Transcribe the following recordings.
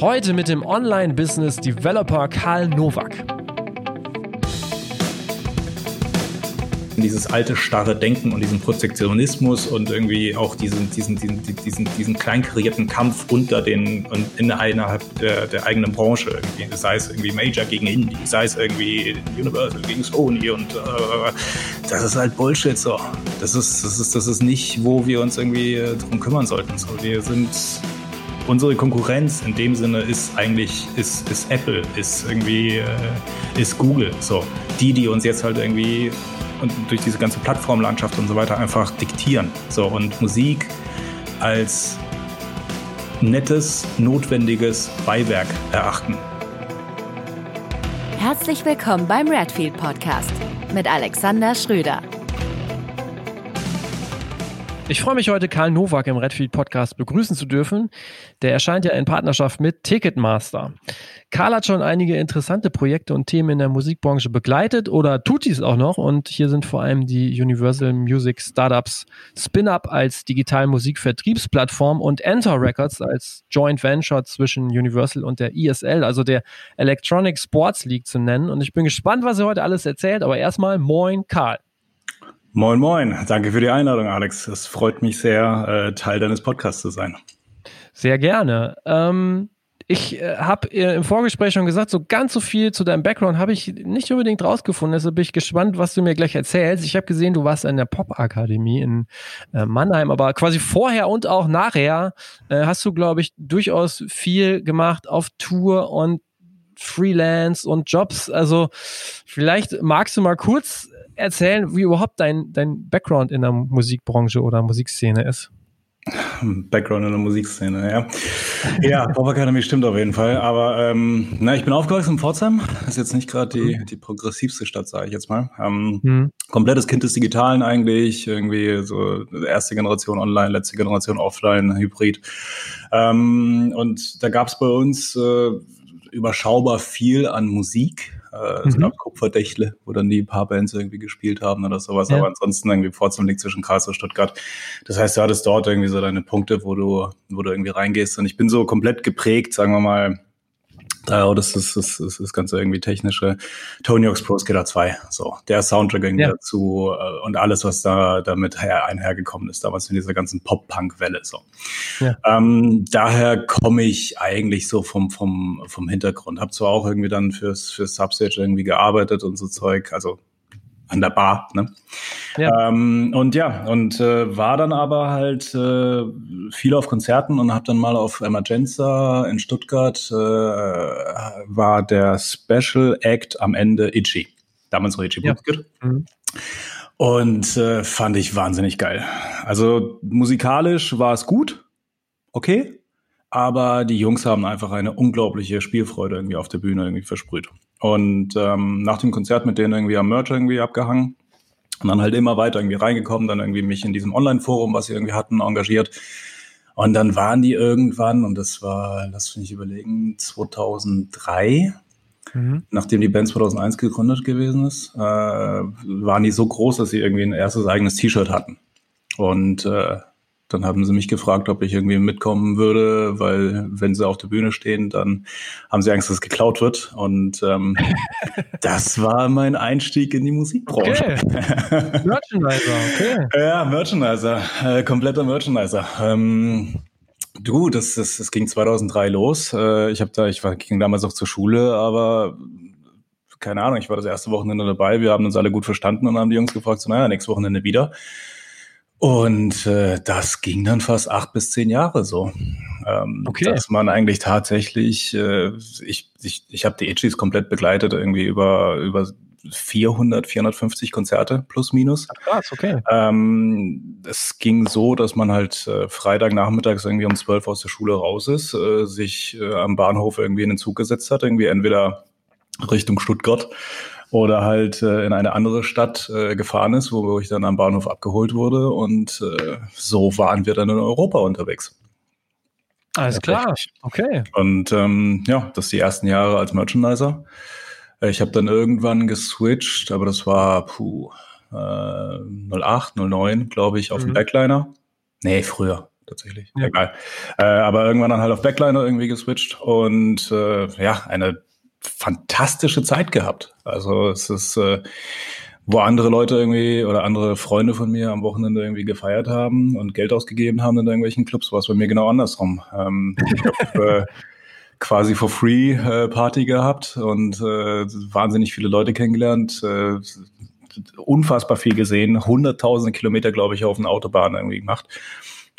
Heute mit dem Online-Business-Developer Karl Nowak. dieses alte starre Denken und diesen Protektionismus und irgendwie auch diesen, diesen, diesen, diesen, diesen kleinkarierten Kampf unter den und innerhalb der, der eigenen Branche irgendwie. Sei es irgendwie Major gegen Indie, sei es irgendwie Universal gegen Sony und äh, das ist halt Bullshit so. Das ist, das ist, das ist nicht, wo wir uns irgendwie drum kümmern sollten. So, wir sind unsere Konkurrenz in dem Sinne ist eigentlich ist, ist Apple, ist irgendwie äh, ist Google. So die, die uns jetzt halt irgendwie und durch diese ganze Plattformlandschaft und so weiter einfach diktieren. So und Musik als nettes, notwendiges Beiwerk erachten. Herzlich willkommen beim Redfield Podcast mit Alexander Schröder. Ich freue mich heute, Karl Nowak im Redfield Podcast begrüßen zu dürfen. Der erscheint ja in Partnerschaft mit Ticketmaster. Karl hat schon einige interessante Projekte und Themen in der Musikbranche begleitet oder tut dies auch noch. Und hier sind vor allem die Universal Music Startups Spin-Up als digital Musikvertriebsplattform und Enter Records als Joint Venture zwischen Universal und der ESL, also der Electronic Sports League zu nennen. Und ich bin gespannt, was er heute alles erzählt. Aber erstmal moin, Karl. Moin, moin. Danke für die Einladung, Alex. Es freut mich sehr, äh, Teil deines Podcasts zu sein. Sehr gerne. Ähm, ich äh, habe äh, im Vorgespräch schon gesagt, so ganz so viel zu deinem Background habe ich nicht unbedingt rausgefunden. Deshalb bin ich gespannt, was du mir gleich erzählst. Ich habe gesehen, du warst in der Pop-Akademie in Mannheim, aber quasi vorher und auch nachher äh, hast du, glaube ich, durchaus viel gemacht auf Tour und Freelance und Jobs. Also vielleicht magst du mal kurz erzählen, wie überhaupt dein, dein Background in der Musikbranche oder Musikszene ist? Background in der Musikszene, ja. Ja, Pop Academy stimmt auf jeden Fall. Aber ähm, na, ich bin aufgewachsen in Pforzheim. Das ist jetzt nicht gerade die, mhm. die progressivste Stadt, sage ich jetzt mal. Ähm, mhm. Komplettes Kind des Digitalen eigentlich. Irgendwie so erste Generation online, letzte Generation offline, Hybrid. Ähm, und da gab es bei uns äh, überschaubar viel an Musik äh, mhm. so Kupferdächle, wo dann die paar Bands irgendwie gespielt haben oder sowas. Ja. Aber ansonsten irgendwie Pforzheim liegt zwischen Karlsruhe und Stuttgart. Das heißt, du hattest dort irgendwie so deine Punkte, wo du, wo du irgendwie reingehst. Und ich bin so komplett geprägt, sagen wir mal, ja, das ist das, das, das ganze irgendwie technische. Tony Hawk's Pro Skater 2, so der Soundtrack irgendwie ja. dazu äh, und alles, was da damit her, einhergekommen ist, damals in dieser ganzen Pop-Punk-Welle. So. Ja. Ähm, daher komme ich eigentlich so vom, vom, vom Hintergrund. Hab zwar auch irgendwie dann fürs, fürs Substage irgendwie gearbeitet und so Zeug, also an der Bar. Ne? Ja. Ähm, und ja, und äh, war dann aber halt äh, viel auf Konzerten und habe dann mal auf Emergenza in Stuttgart äh, war der Special Act am Ende Itchy. Damals noch Itchy ja. Mhm. Und äh, fand ich wahnsinnig geil. Also musikalisch war es gut, okay, aber die Jungs haben einfach eine unglaubliche Spielfreude irgendwie auf der Bühne irgendwie versprüht. Und ähm, nach dem Konzert mit denen irgendwie am Merch irgendwie abgehangen und dann halt immer weiter irgendwie reingekommen, dann irgendwie mich in diesem Online-Forum, was sie irgendwie hatten, engagiert. Und dann waren die irgendwann, und das war, lass mich überlegen, 2003, mhm. nachdem die Band 2001 gegründet gewesen ist, äh, waren die so groß, dass sie irgendwie ein erstes eigenes T-Shirt hatten. Und äh, dann haben sie mich gefragt, ob ich irgendwie mitkommen würde, weil wenn sie auf der Bühne stehen, dann haben sie Angst, dass es geklaut wird. Und ähm, das war mein Einstieg in die Musikbranche. Okay. Merchandiser, okay. Ja, Merchandiser, äh, kompletter Merchandiser. Ähm, du, das, das, das ging 2003 los. Äh, ich habe da, ich war, ging damals auch zur Schule, aber keine Ahnung, ich war das erste Wochenende dabei. Wir haben uns alle gut verstanden und haben die Jungs gefragt, so naja, nächstes Wochenende wieder. Und äh, das ging dann fast acht bis zehn Jahre so. Ähm, okay. Dass man eigentlich tatsächlich, äh, ich, ich, ich habe die Itchies komplett begleitet, irgendwie über, über 400, 450 Konzerte plus minus. Ach, krass, okay. Ähm, es ging so, dass man halt äh, Freitagnachmittags irgendwie um 12 aus der Schule raus ist, äh, sich äh, am Bahnhof irgendwie in den Zug gesetzt hat, irgendwie entweder Richtung Stuttgart oder halt äh, in eine andere Stadt äh, gefahren ist, wo ich dann am Bahnhof abgeholt wurde und äh, so waren wir dann in Europa unterwegs. Alles klar, okay. Und ähm, ja, das die ersten Jahre als Merchandiser. Ich habe dann irgendwann geswitcht, aber das war puh, äh, 08, 09, glaube ich, auf mhm. dem Backliner. Nee, früher. tatsächlich. Ja. Egal. Äh, aber irgendwann dann halt auf Backliner irgendwie geswitcht und äh, ja, eine fantastische Zeit gehabt. Also es ist, äh, wo andere Leute irgendwie oder andere Freunde von mir am Wochenende irgendwie gefeiert haben und Geld ausgegeben haben in irgendwelchen Clubs, war es bei mir genau andersrum. Ähm, ich habe äh, quasi for free äh, Party gehabt und äh, wahnsinnig viele Leute kennengelernt, äh, unfassbar viel gesehen, hunderttausende Kilometer, glaube ich, auf den Autobahnen irgendwie gemacht.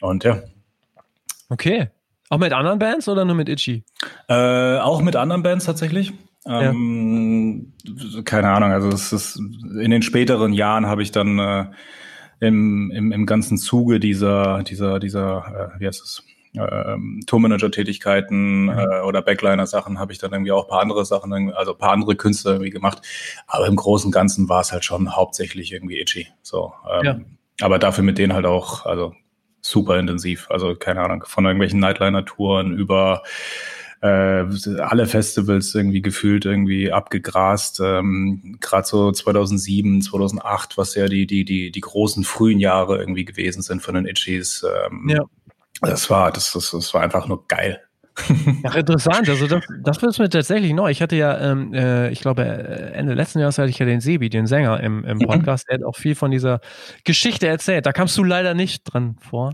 Und ja. Okay. Auch mit anderen Bands oder nur mit Itchy? Äh, auch mit anderen Bands tatsächlich. Ähm, ja. Keine Ahnung, also es ist in den späteren Jahren habe ich dann äh, im, im, im ganzen Zuge dieser, dieser, dieser, äh, wie heißt es, ähm, Tourmanager-Tätigkeiten mhm. äh, oder Backliner-Sachen habe ich dann irgendwie auch ein paar andere Sachen, also ein paar andere Künstler irgendwie gemacht. Aber im Großen und Ganzen war es halt schon hauptsächlich irgendwie itchy. So, ähm, ja. Aber dafür mit denen halt auch, also super intensiv. Also keine Ahnung, von irgendwelchen Nightliner-Touren über äh, alle Festivals irgendwie gefühlt irgendwie abgegrast. Ähm, Gerade so 2007, 2008, was ja die die die die großen frühen Jahre irgendwie gewesen sind von den Itchies. Ähm, ja. Das war das, das das war einfach nur geil. Ja, interessant. Also das, das ist mir tatsächlich neu. Ich hatte ja, ähm, äh, ich glaube, äh, Ende letzten Jahres hatte ich ja den Sebi, den Sänger im, im mhm. Podcast, der hat auch viel von dieser Geschichte erzählt. Da kamst du leider nicht dran vor.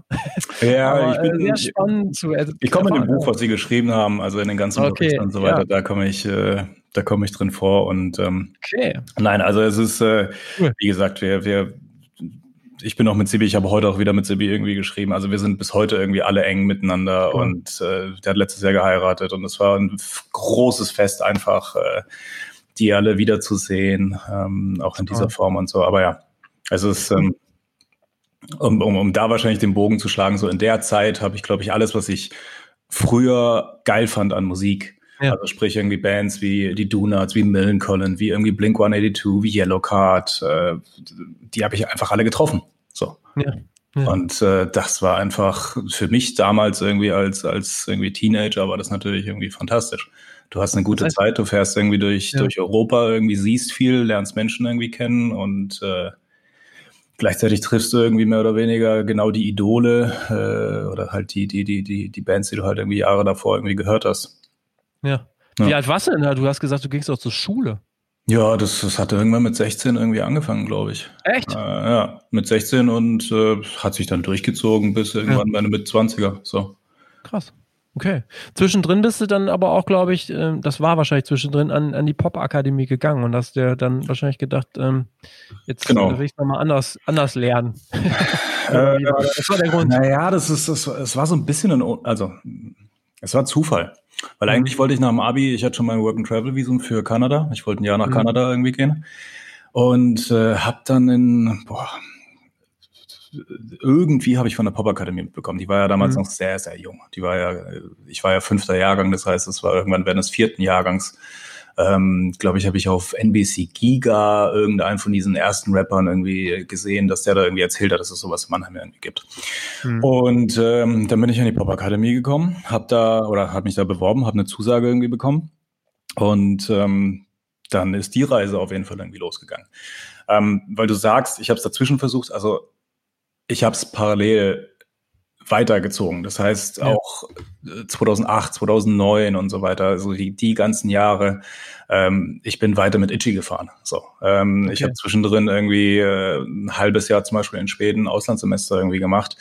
Ja, Aber, ich bin äh, sehr spannend zu Ich komme in dem Buch, was sie geschrieben haben, also in den ganzen okay, und so weiter, ja. da komme ich, äh, da komme ich drin vor. Und ähm, okay. nein, also es ist, äh, cool. wie gesagt, wir, wir ich bin auch mit Sibi, ich habe heute auch wieder mit Sibi irgendwie geschrieben. Also wir sind bis heute irgendwie alle eng miteinander cool. und äh, der hat letztes Jahr geheiratet und es war ein großes Fest einfach, äh, die alle wiederzusehen, ähm, auch in dieser Form und so. Aber ja, es ist, ähm, um, um, um da wahrscheinlich den Bogen zu schlagen, so in der Zeit habe ich, glaube ich, alles, was ich früher geil fand an Musik, ja. Also sprich irgendwie Bands wie die Donuts, wie Millencolin, wie irgendwie Blink 182, wie Yellow Card, äh, die habe ich einfach alle getroffen. So. Ja. Ja. Und äh, das war einfach für mich damals irgendwie als, als irgendwie Teenager war das natürlich irgendwie fantastisch. Du hast eine gute das heißt, Zeit, du fährst irgendwie durch, ja. durch Europa, irgendwie siehst viel, lernst Menschen irgendwie kennen und äh, gleichzeitig triffst du irgendwie mehr oder weniger genau die Idole äh, oder halt die, die, die, die, die Bands, die du halt irgendwie Jahre davor irgendwie gehört hast. Ja. Wie alt warst du denn da? Du hast gesagt, du gingst auch zur Schule. Ja, das, das hatte irgendwann mit 16 irgendwie angefangen, glaube ich. Echt? Äh, ja, mit 16 und äh, hat sich dann durchgezogen bis irgendwann ja. meine mit 20er. So. Krass. Okay. Zwischendrin bist du dann aber auch, glaube ich, äh, das war wahrscheinlich zwischendrin an, an die Pop-Akademie gegangen und hast dir dann wahrscheinlich gedacht, ähm, jetzt genau. will ich nochmal anders, anders lernen. äh, das war der Grund. Naja, das ist, das, es war so ein bisschen ein, also, es war Zufall. Weil eigentlich mhm. wollte ich nach dem Abi, ich hatte schon mein Work-and-Travel-Visum für Kanada. Ich wollte ein Jahr nach mhm. Kanada irgendwie gehen. Und äh, habe dann in, boah, irgendwie habe ich von der Pop-Akademie mitbekommen. Die war ja damals mhm. noch sehr, sehr jung. Die war ja, ich war ja fünfter Jahrgang, das heißt, es war irgendwann während des vierten Jahrgangs ähm, glaube ich, habe ich auf NBC Giga irgendeinen von diesen ersten Rappern irgendwie gesehen, dass der da irgendwie erzählt hat, dass es sowas in Mannheim irgendwie gibt. Mhm. Und ähm, dann bin ich an die Pop Akademie gekommen, habe da oder habe mich da beworben, habe eine Zusage irgendwie bekommen und ähm, dann ist die Reise auf jeden Fall irgendwie losgegangen. Ähm, weil du sagst, ich habe es dazwischen versucht, also ich habe es parallel weitergezogen. Das heißt auch 2008, äh, 2009 und so weiter, also die, die ganzen Jahre. Ähm, ich bin weiter mit Itchy gefahren. So, ähm, okay. ich habe zwischendrin irgendwie äh, ein halbes Jahr zum Beispiel in Schweden Auslandssemester irgendwie gemacht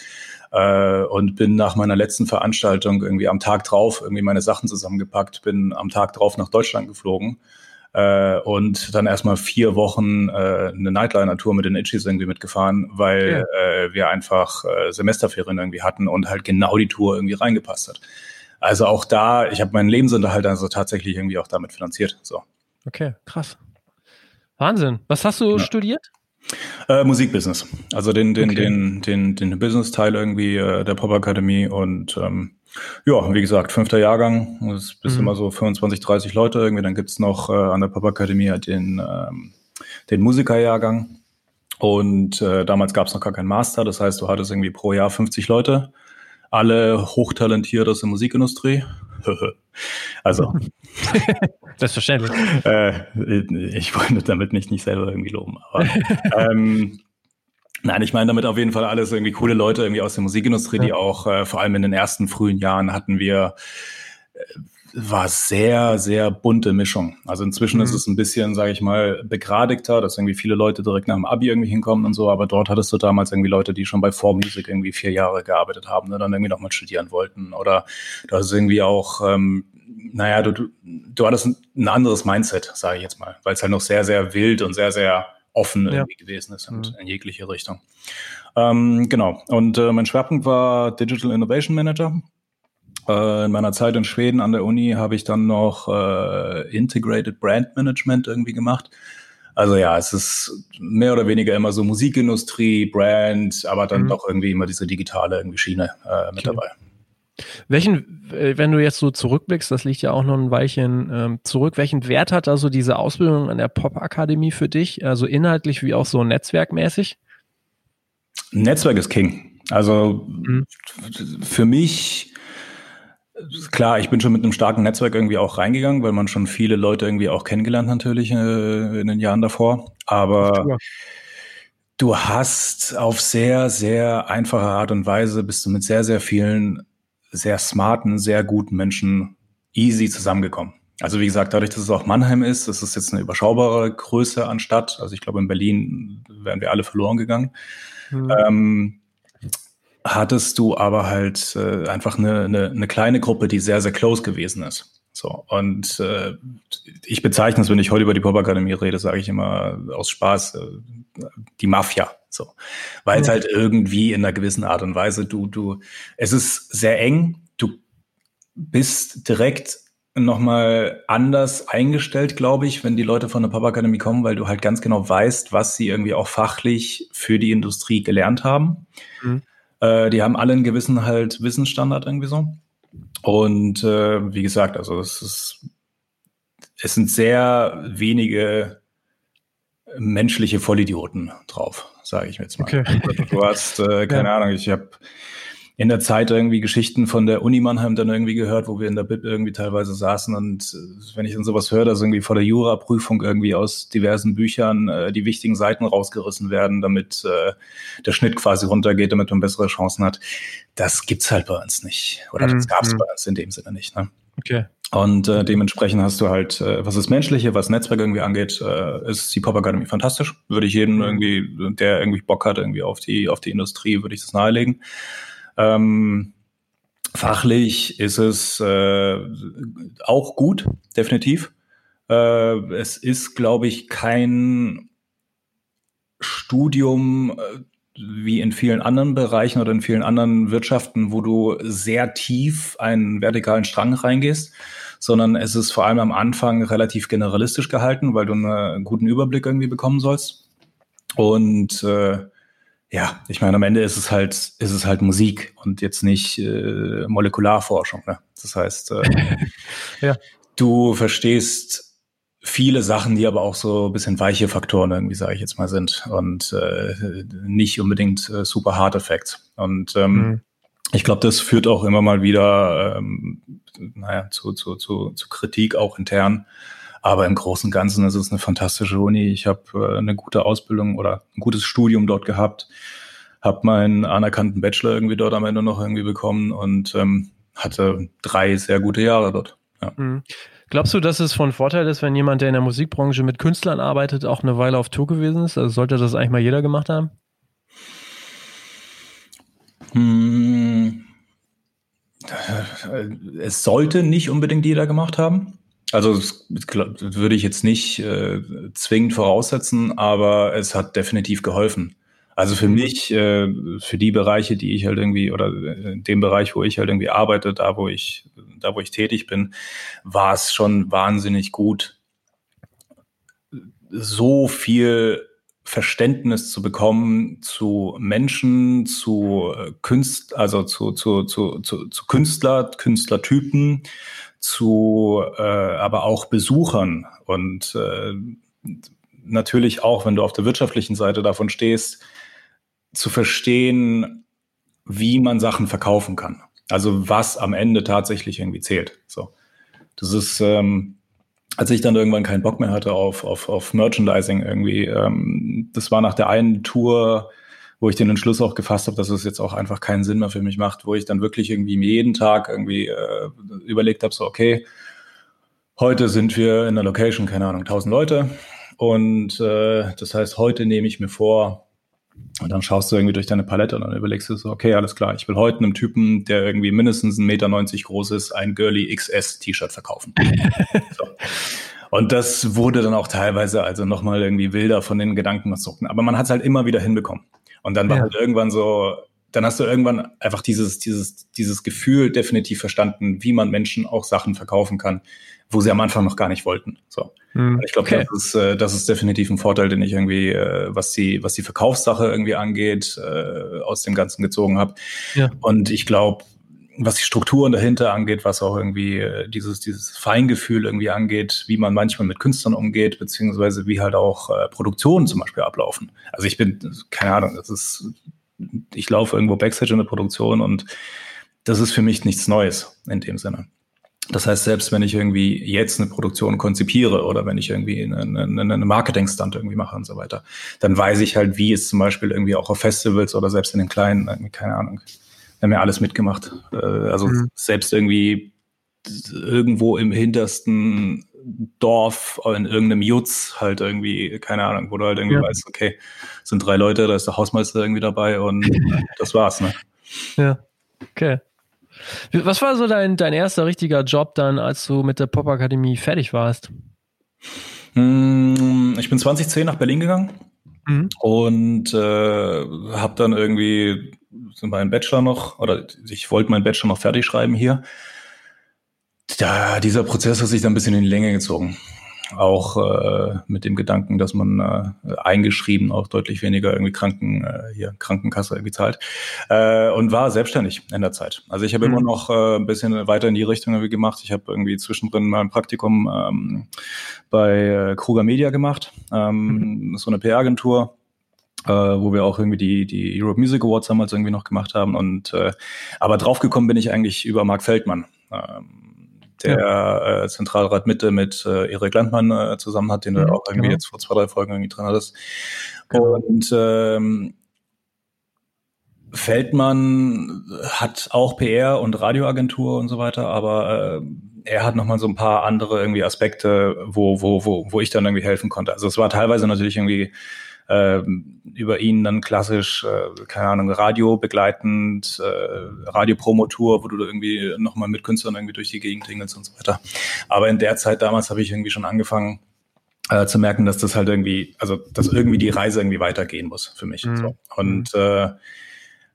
äh, und bin nach meiner letzten Veranstaltung irgendwie am Tag drauf irgendwie meine Sachen zusammengepackt, bin am Tag drauf nach Deutschland geflogen äh, und dann erstmal vier Wochen äh, eine Nightliner-Tour mit den Itchies irgendwie mitgefahren, weil ja. äh, wir einfach äh, Semesterferien irgendwie hatten und halt genau die Tour irgendwie reingepasst hat. Also auch da, ich habe meinen Lebensunterhalt also tatsächlich irgendwie auch damit finanziert. So. Okay, krass. Wahnsinn. Was hast du ja. studiert? Äh, Musikbusiness. Also den, den, okay. den, den, den Business-Teil irgendwie äh, der Pop-Akademie und ähm, ja, wie gesagt, fünfter Jahrgang, das bist mhm. immer so 25, 30 Leute irgendwie. Dann gibt's noch äh, an der Pop-Akademie halt den, ähm, den Musikerjahrgang. Und äh, damals gab's noch gar keinen Master, das heißt, du hattest irgendwie pro Jahr 50 Leute, alle hochtalentiert aus der Musikindustrie. also. Selbstverständlich. Äh, ich wollte damit nicht, nicht selber irgendwie loben. Aber, ähm, Nein, ich meine damit auf jeden Fall alles irgendwie coole Leute irgendwie aus der Musikindustrie, ja. die auch äh, vor allem in den ersten frühen Jahren hatten wir äh, war sehr, sehr bunte Mischung. Also inzwischen mhm. ist es ein bisschen, sage ich mal, begradigter, dass irgendwie viele Leute direkt nach dem Abi irgendwie hinkommen und so, aber dort hattest du damals irgendwie Leute, die schon bei 4Music irgendwie vier Jahre gearbeitet haben, ne, dann irgendwie nochmal studieren wollten. Oder du hast irgendwie auch, ähm, naja, du, du, du hattest ein, ein anderes Mindset, sage ich jetzt mal, weil es halt noch sehr, sehr wild und sehr, sehr offen ja. irgendwie gewesen ist und mhm. in jegliche Richtung. Ähm, genau. Und äh, mein Schwerpunkt war Digital Innovation Manager. Äh, in meiner Zeit in Schweden an der Uni habe ich dann noch äh, Integrated Brand Management irgendwie gemacht. Also ja, es ist mehr oder weniger immer so Musikindustrie, Brand, aber dann mhm. doch irgendwie immer diese digitale irgendwie Schiene äh, mit okay. dabei. Welchen, äh, wenn du jetzt so zurückblickst, das liegt ja auch noch ein Weilchen ähm, zurück, welchen Wert hat also diese Ausbildung an der Pop-Akademie für dich, also inhaltlich wie auch so netzwerkmäßig? Netzwerk ist King. Also mhm. für mich, klar, ich bin schon mit einem starken Netzwerk irgendwie auch reingegangen, weil man schon viele Leute irgendwie auch kennengelernt natürlich äh, in den Jahren davor. Aber du hast auf sehr, sehr einfache Art und Weise bist du mit sehr, sehr vielen sehr smarten, sehr guten Menschen easy zusammengekommen. Also wie gesagt, dadurch, dass es auch Mannheim ist, das ist jetzt eine überschaubare Größe an Stadt. Also ich glaube, in Berlin wären wir alle verloren gegangen. Mhm. Ähm, hattest du aber halt äh, einfach eine, eine, eine kleine Gruppe, die sehr, sehr close gewesen ist. So, und äh, ich bezeichne es, wenn ich heute über die Pop-Akademie rede, sage ich immer aus Spaß, äh, die Mafia. So, weil es halt irgendwie in einer gewissen Art und Weise, du, du, es ist sehr eng, du bist direkt nochmal anders eingestellt, glaube ich, wenn die Leute von der Pop Akademie kommen, weil du halt ganz genau weißt, was sie irgendwie auch fachlich für die Industrie gelernt haben. Mhm. Äh, die haben alle einen gewissen halt Wissensstandard irgendwie so. Und äh, wie gesagt, also es ist, es sind sehr wenige menschliche Vollidioten drauf, sage ich jetzt mal. Okay. Du hast, äh, keine ja. Ahnung, ich habe in der Zeit irgendwie Geschichten von der Uni Mannheim dann irgendwie gehört, wo wir in der Bib irgendwie teilweise saßen und äh, wenn ich dann sowas höre, dass irgendwie vor der Jura-Prüfung irgendwie aus diversen Büchern äh, die wichtigen Seiten rausgerissen werden, damit äh, der Schnitt quasi runtergeht, damit man bessere Chancen hat, das gibt's halt bei uns nicht. Oder das mhm. gab's mhm. bei uns in dem Sinne nicht. Ne? Okay. Und äh, dementsprechend hast du halt, äh, was das Menschliche, was Netzwerk irgendwie angeht, äh, ist die Pop Academy fantastisch. Würde ich jedem mhm. irgendwie, der irgendwie Bock hat, irgendwie auf die, auf die Industrie, würde ich das nahelegen. Ähm, fachlich ist es äh, auch gut, definitiv. Äh, es ist, glaube ich, kein Studium, äh, wie in vielen anderen Bereichen oder in vielen anderen Wirtschaften, wo du sehr tief einen vertikalen Strang reingehst, sondern es ist vor allem am Anfang relativ generalistisch gehalten, weil du einen guten Überblick irgendwie bekommen sollst. Und äh, ja, ich meine, am Ende ist es halt, ist es halt Musik und jetzt nicht äh, Molekularforschung. Ne? Das heißt, äh, ja. du verstehst viele Sachen, die aber auch so ein bisschen weiche Faktoren irgendwie, sage ich jetzt mal, sind und äh, nicht unbedingt äh, super hard Effects. Und ähm, mhm. ich glaube, das führt auch immer mal wieder, ähm, naja, zu, zu, zu, zu Kritik auch intern. Aber im Großen und Ganzen ist es eine fantastische Uni. Ich habe äh, eine gute Ausbildung oder ein gutes Studium dort gehabt, habe meinen anerkannten Bachelor irgendwie dort am Ende noch irgendwie bekommen und ähm, hatte drei sehr gute Jahre dort. Ja. Mhm. Glaubst du, dass es von Vorteil ist, wenn jemand, der in der Musikbranche mit Künstlern arbeitet, auch eine Weile auf Tour gewesen ist? Also sollte das eigentlich mal jeder gemacht haben? Hm, es sollte nicht unbedingt jeder gemacht haben. Also das würde ich jetzt nicht äh, zwingend voraussetzen, aber es hat definitiv geholfen. Also für mhm. mich, äh, für die Bereiche, die ich halt irgendwie, oder in dem Bereich, wo ich halt irgendwie arbeite, da wo ich, da wo ich tätig bin, war es schon wahnsinnig gut, so viel Verständnis zu bekommen zu Menschen, zu äh, Künst, also zu, zu, zu, zu, zu Künstler, Künstlertypen, zu äh, aber auch Besuchern und äh, natürlich auch, wenn du auf der wirtschaftlichen Seite davon stehst, zu verstehen, wie man Sachen verkaufen kann. Also was am Ende tatsächlich irgendwie zählt. So, das ist, ähm, als ich dann irgendwann keinen Bock mehr hatte auf, auf, auf Merchandising irgendwie, ähm, das war nach der einen Tour, wo ich den Entschluss auch gefasst habe, dass es jetzt auch einfach keinen Sinn mehr für mich macht, wo ich dann wirklich irgendwie jeden Tag irgendwie äh, überlegt habe, so okay, heute sind wir in der Location, keine Ahnung, 1000 Leute und äh, das heißt, heute nehme ich mir vor, und dann schaust du irgendwie durch deine Palette und dann überlegst du so, okay, alles klar, ich will heute einem Typen, der irgendwie mindestens 1,90 Meter groß ist, ein Girly XS T-Shirt verkaufen. so. Und das wurde dann auch teilweise also nochmal irgendwie wilder von den Gedankenkonstrukten. Aber man hat es halt immer wieder hinbekommen. Und dann war ja. halt irgendwann so, dann hast du irgendwann einfach dieses, dieses, dieses Gefühl definitiv verstanden, wie man Menschen auch Sachen verkaufen kann, wo sie am Anfang noch gar nicht wollten. So. Mhm. Ich glaube, okay. das, ist, äh, das ist definitiv ein Vorteil, den ich irgendwie, äh, was die, was die Verkaufssache irgendwie angeht, äh, aus dem Ganzen gezogen habe. Ja. Und ich glaube, was die Strukturen dahinter angeht, was auch irgendwie äh, dieses, dieses Feingefühl irgendwie angeht, wie man manchmal mit Künstlern umgeht, beziehungsweise wie halt auch äh, Produktionen zum Beispiel ablaufen. Also ich bin, keine Ahnung, das ist, ich laufe irgendwo Backstage in der Produktion und das ist für mich nichts Neues in dem Sinne. Das heißt, selbst wenn ich irgendwie jetzt eine Produktion konzipiere oder wenn ich irgendwie eine, eine, eine Marketing-Stunt irgendwie mache und so weiter, dann weiß ich halt, wie es zum Beispiel irgendwie auch auf Festivals oder selbst in den kleinen, keine Ahnung, haben ja alles mitgemacht. Äh, also mhm. selbst irgendwie irgendwo im hintersten Dorf in irgendeinem Jutz halt irgendwie, keine Ahnung, wo du halt irgendwie ja. weißt, okay, sind drei Leute, da ist der Hausmeister irgendwie dabei und das war's, ne? Ja, okay. Was war so dein, dein erster richtiger Job dann, als du mit der Popakademie fertig warst? Hm, ich bin 2010 nach Berlin gegangen mhm. und äh, habe dann irgendwie meinen Bachelor noch, oder ich wollte meinen Bachelor noch fertig schreiben hier. Ja, dieser Prozess hat sich dann ein bisschen in die Länge gezogen auch äh, mit dem Gedanken, dass man äh, eingeschrieben auch deutlich weniger irgendwie Kranken äh, hier Krankenkasse irgendwie zahlt äh, und war selbstständig in der Zeit. Also ich habe mhm. immer noch äh, ein bisschen weiter in die Richtung irgendwie gemacht. Ich habe irgendwie zwischendrin mal ein Praktikum ähm, bei äh, Kruger Media gemacht, ähm, mhm. so eine PR-Agentur. Äh, wo wir auch irgendwie die, die Europe Music Awards damals irgendwie noch gemacht haben. Und äh, aber draufgekommen bin ich eigentlich über Mark Feldmann. Ähm, der ja. äh, Zentralrat Mitte mit äh, Erik Landmann äh, zusammen hat, den mhm, du auch irgendwie genau. jetzt vor zwei, drei Folgen irgendwie drin hattest. Genau. Und ähm, Feldmann hat auch PR und Radioagentur und so weiter, aber äh, er hat nochmal so ein paar andere irgendwie Aspekte, wo, wo, wo, wo ich dann irgendwie helfen konnte. Also es war teilweise natürlich irgendwie äh, über ihn dann klassisch, äh, keine Ahnung, Radio begleitend, äh, Radiopromotour, wo du irgendwie nochmal mit Künstlern irgendwie durch die Gegend tingelst und so weiter. Aber in der Zeit damals habe ich irgendwie schon angefangen, äh, zu merken, dass das halt irgendwie, also dass irgendwie die Reise irgendwie weitergehen muss für mich. Mhm. So. Und äh,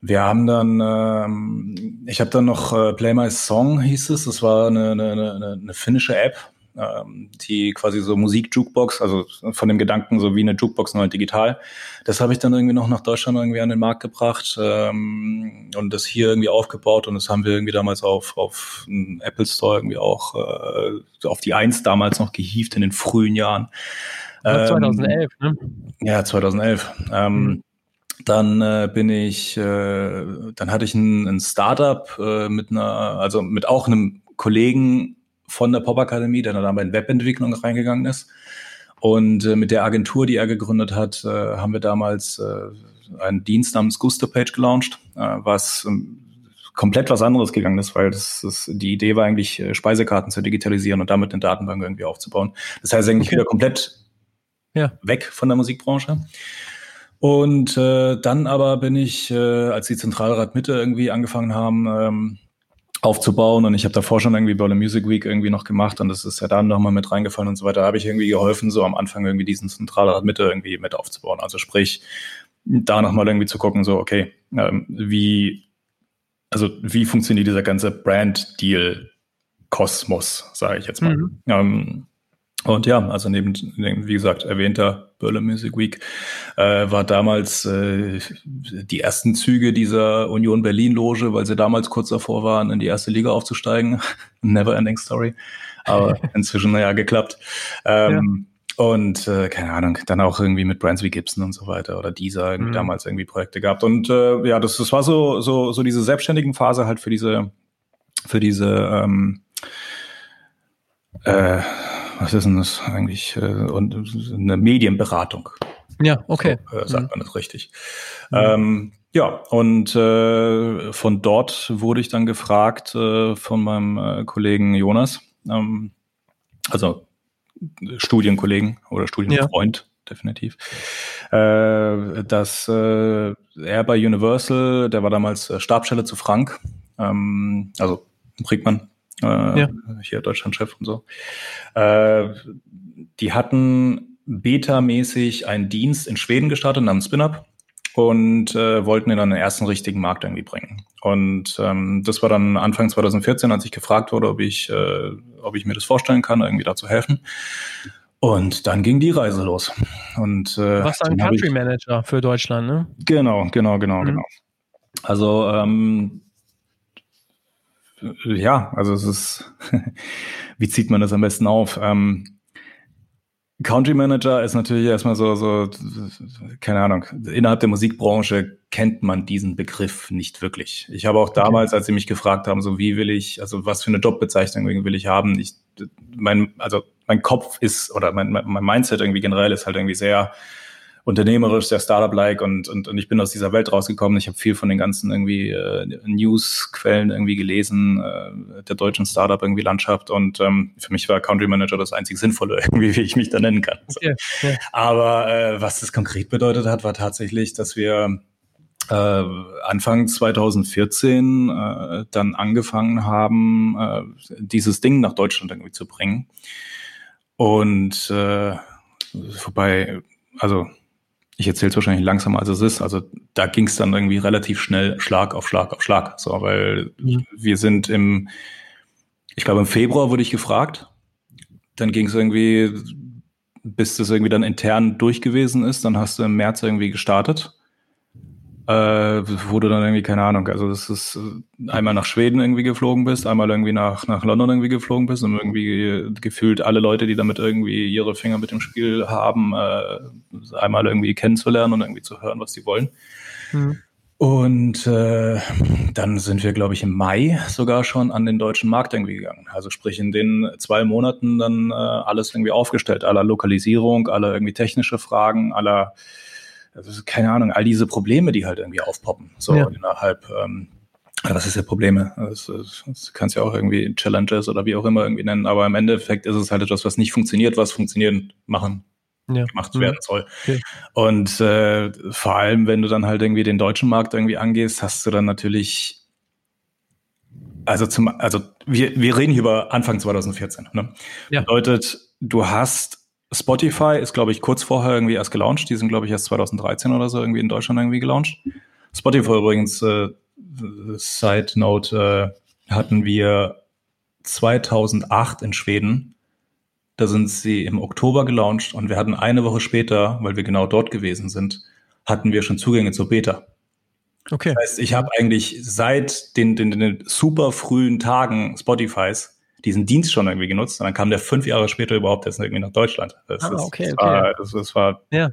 wir haben dann, ähm, ich habe dann noch äh, Play My Song hieß es, das war eine, eine, eine, eine finnische App, ähm, die quasi so Musik-Jukebox, also von dem Gedanken so wie eine Jukebox nur digital. Das habe ich dann irgendwie noch nach Deutschland irgendwie an den Markt gebracht ähm, und das hier irgendwie aufgebaut und das haben wir irgendwie damals auf, auf einen Apple Store irgendwie auch äh, auf die Eins damals noch gehievt in den frühen Jahren. Ähm, 2011, ne? Ja, 2011. Ähm, mhm. Dann äh, bin ich, äh, dann hatte ich ein, ein Startup äh, mit einer, also mit auch einem Kollegen von der Pop-Akademie, der dann in Webentwicklung reingegangen ist. Und äh, mit der Agentur, die er gegründet hat, äh, haben wir damals äh, einen Dienst namens Gusto Page gelauncht, äh, was ähm, komplett was anderes gegangen ist, weil das, das, die Idee war eigentlich, äh, Speisekarten zu digitalisieren und damit eine Datenbank irgendwie aufzubauen. Das heißt eigentlich okay. wieder komplett ja. weg von der Musikbranche. Und äh, dann aber bin ich, äh, als die Zentralrat Mitte irgendwie angefangen haben, ähm, aufzubauen. Und ich habe davor schon irgendwie Berlin Music Week irgendwie noch gemacht und das ist ja dann nochmal mit reingefallen und so weiter. Da habe ich irgendwie geholfen, so am Anfang irgendwie diesen Zentralrat Mitte irgendwie mit aufzubauen. Also sprich, da nochmal irgendwie zu gucken, so, okay, ähm, wie, also wie funktioniert dieser ganze Brand-Deal-Kosmos, sage ich jetzt mal. Mhm. Ähm, und ja, also neben, wie gesagt, erwähnter Berlin Music Week äh, war damals äh, die ersten Züge dieser Union Berlin Loge, weil sie damals kurz davor waren, in die erste Liga aufzusteigen. Never ending story. Aber inzwischen naja geklappt. Ähm, ja. Und äh, keine Ahnung, dann auch irgendwie mit Brands wie Gibson und so weiter oder dieser irgendwie mhm. damals irgendwie Projekte gehabt. Und äh, ja, das, das war so, so, so diese selbstständigen Phase halt für diese, für diese ähm, äh, was ist denn das eigentlich? Äh, und eine Medienberatung. Ja, okay. So, äh, sagt mhm. man das richtig. Mhm. Ähm, ja, und äh, von dort wurde ich dann gefragt äh, von meinem äh, Kollegen Jonas, ähm, also Studienkollegen oder Studienfreund, ja. definitiv, äh, dass er bei Universal, der war damals Stabstelle zu Frank, ähm, also Brickmann, äh, ja. hier Deutschlandchef und so, äh, die hatten beta-mäßig einen Dienst in Schweden gestartet namens SpinUp und äh, wollten ihn an den ersten richtigen Markt irgendwie bringen. Und ähm, das war dann Anfang 2014, als ich gefragt wurde, ob ich, äh, ob ich mir das vorstellen kann, irgendwie da zu helfen. Und dann ging die Reise los. Und äh, was ein Country Manager für Deutschland, ne? Genau, genau, genau, mhm. genau. Also ähm, ja, also es ist, wie zieht man das am besten auf? Ähm, Country Manager ist natürlich erstmal so, so, keine Ahnung, innerhalb der Musikbranche kennt man diesen Begriff nicht wirklich. Ich habe auch damals, okay. als sie mich gefragt haben, so wie will ich, also was für eine Jobbezeichnung will ich haben, ich, mein, also mein Kopf ist, oder mein, mein Mindset irgendwie generell ist halt irgendwie sehr, unternehmerisch, sehr Startup-like und, und, und ich bin aus dieser Welt rausgekommen. Ich habe viel von den ganzen irgendwie äh, News-Quellen irgendwie gelesen, äh, der deutschen Startup irgendwie Landschaft und ähm, für mich war Country Manager das einzig Sinnvolle irgendwie, wie ich mich da nennen kann. So. Okay, okay. Aber äh, was das konkret bedeutet hat, war tatsächlich, dass wir äh, Anfang 2014 äh, dann angefangen haben, äh, dieses Ding nach Deutschland irgendwie zu bringen. Und äh, vorbei, also ich erzähle es wahrscheinlich langsamer, als es ist. Also da ging es dann irgendwie relativ schnell Schlag auf Schlag auf Schlag. So, weil mhm. wir sind im, ich glaube im Februar wurde ich gefragt. Dann ging es irgendwie, bis das irgendwie dann intern durch gewesen ist. Dann hast du im März irgendwie gestartet äh, wurde dann irgendwie, keine Ahnung, also das ist äh, einmal nach Schweden irgendwie geflogen bist, einmal irgendwie nach, nach London irgendwie geflogen bist und irgendwie gefühlt alle Leute, die damit irgendwie ihre Finger mit dem Spiel haben, äh, einmal irgendwie kennenzulernen und irgendwie zu hören, was sie wollen. Mhm. Und äh, dann sind wir, glaube ich, im Mai sogar schon an den deutschen Markt irgendwie gegangen. Also sprich in den zwei Monaten dann äh, alles irgendwie aufgestellt, aller Lokalisierung, aller irgendwie technische Fragen, aller also keine Ahnung, all diese Probleme, die halt irgendwie aufpoppen, so ja. innerhalb, ähm, was ist ja Probleme? Das, das, das kannst ja auch irgendwie Challenges oder wie auch immer irgendwie nennen, aber im Endeffekt ist es halt etwas, was nicht funktioniert, was funktionieren, machen, ja. gemacht werden soll. Okay. Und äh, vor allem, wenn du dann halt irgendwie den deutschen Markt irgendwie angehst, hast du dann natürlich also zum, also wir, wir reden hier über Anfang 2014. Ne? Ja. Bedeutet, du hast Spotify ist, glaube ich, kurz vorher irgendwie erst gelauncht. Die sind, glaube ich, erst 2013 oder so irgendwie in Deutschland irgendwie gelauncht. Spotify übrigens, äh, Side Note, äh, hatten wir 2008 in Schweden. Da sind sie im Oktober gelauncht und wir hatten eine Woche später, weil wir genau dort gewesen sind, hatten wir schon Zugänge zur Beta. Okay. Das heißt, ich habe eigentlich seit den, den, den super frühen Tagen Spotifys diesen Dienst schon irgendwie genutzt und dann kam der fünf Jahre später überhaupt erst irgendwie nach Deutschland. Das, ah, okay, das, okay. War, das, das war, ja.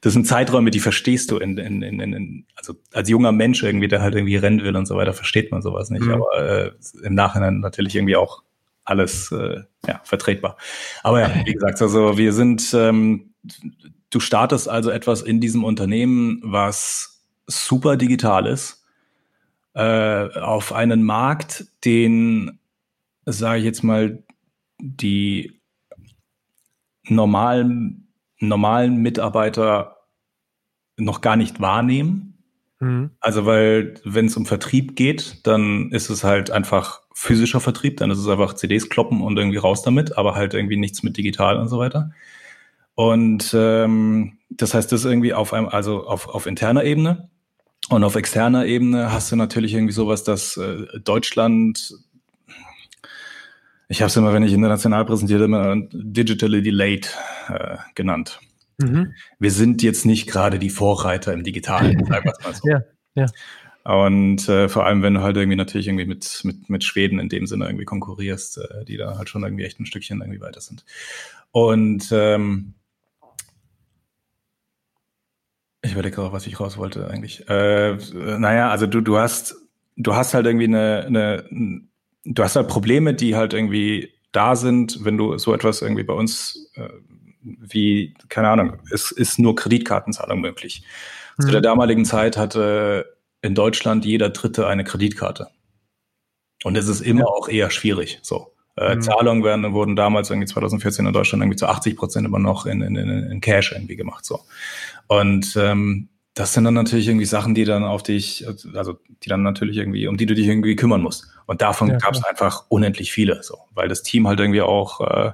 das sind Zeiträume, die verstehst du in, in, in, in, also als junger Mensch irgendwie, der halt irgendwie rennen will und so weiter, versteht man sowas nicht. Mhm. Aber äh, im Nachhinein natürlich irgendwie auch alles äh, ja, vertretbar. Aber ja, wie gesagt, also wir sind, ähm, du startest also etwas in diesem Unternehmen, was super digital ist, äh, auf einen Markt, den sage ich jetzt mal, die normalen, normalen Mitarbeiter noch gar nicht wahrnehmen. Mhm. Also, weil wenn es um Vertrieb geht, dann ist es halt einfach physischer Vertrieb, dann ist es einfach CDs kloppen und irgendwie raus damit, aber halt irgendwie nichts mit digital und so weiter. Und ähm, das heißt, das ist irgendwie auf einem, also auf, auf interner Ebene. Und auf externer Ebene hast du natürlich irgendwie sowas, dass äh, Deutschland ich habe es immer, wenn ich international präsentiere, immer digitally delayed äh, genannt. Mhm. Wir sind jetzt nicht gerade die Vorreiter im Digitalen, sagen wir mal so. ja, ja. Und äh, vor allem, wenn du halt irgendwie natürlich irgendwie mit, mit, mit Schweden in dem Sinne irgendwie konkurrierst, äh, die da halt schon irgendwie echt ein Stückchen irgendwie weiter sind. Und ähm, ich überlege gerade, was ich raus wollte eigentlich. Äh, naja, also du, du hast, du hast halt irgendwie eine, eine du hast halt Probleme, die halt irgendwie da sind, wenn du so etwas irgendwie bei uns äh, wie, keine Ahnung, es ist nur Kreditkartenzahlung möglich. Mhm. Zu der damaligen Zeit hatte in Deutschland jeder Dritte eine Kreditkarte. Und es ist immer ja. auch eher schwierig. So. Äh, mhm. Zahlungen werden, wurden damals irgendwie 2014 in Deutschland irgendwie zu 80 Prozent immer noch in, in, in Cash irgendwie gemacht. So. Und ähm, das sind dann natürlich irgendwie Sachen, die dann auf dich, also die dann natürlich irgendwie, um die du dich irgendwie kümmern musst. Und davon ja, gab es einfach unendlich viele, so, weil das Team halt irgendwie auch, äh,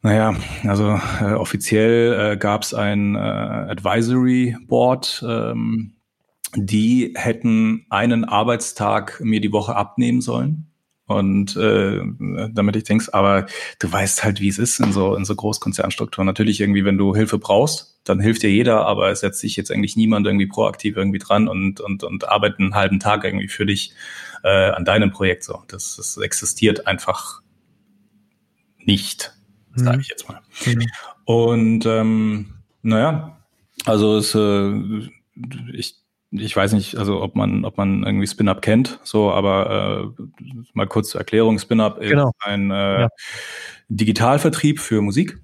naja, also äh, offiziell äh, gab es ein äh, Advisory Board, ähm, die hätten einen Arbeitstag mir die Woche abnehmen sollen. Und äh, damit ich denkst, aber du weißt halt, wie es ist in so in so Großkonzernstrukturen. Natürlich irgendwie, wenn du Hilfe brauchst, dann hilft dir jeder, aber es setzt sich jetzt eigentlich niemand irgendwie proaktiv irgendwie dran und und und arbeitet einen halben Tag irgendwie für dich äh, an deinem Projekt so. Das, das existiert einfach nicht, mhm. sage ich jetzt mal. Mhm. Und ähm, naja, also es, äh, ich ich weiß nicht, also ob man, ob man irgendwie Spin-Up kennt, so, aber äh, mal kurz zur Erklärung, Spin-Up ist genau. ein äh, ja. Digitalvertrieb für Musik.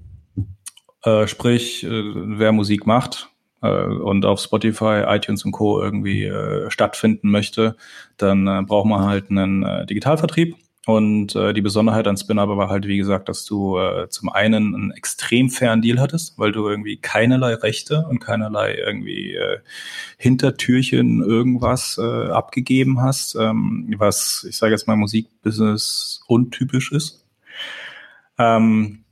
Äh, sprich, äh, wer Musik macht äh, und auf Spotify, iTunes und Co. irgendwie äh, stattfinden möchte, dann äh, braucht man halt einen äh, Digitalvertrieb und die Besonderheit an Spin-Up war halt, wie gesagt, dass du zum einen einen extrem fairen Deal hattest, weil du irgendwie keinerlei Rechte und keinerlei irgendwie Hintertürchen irgendwas abgegeben hast, ähm, was, ich sage jetzt mal, Musikbusiness untypisch ist. Ähm,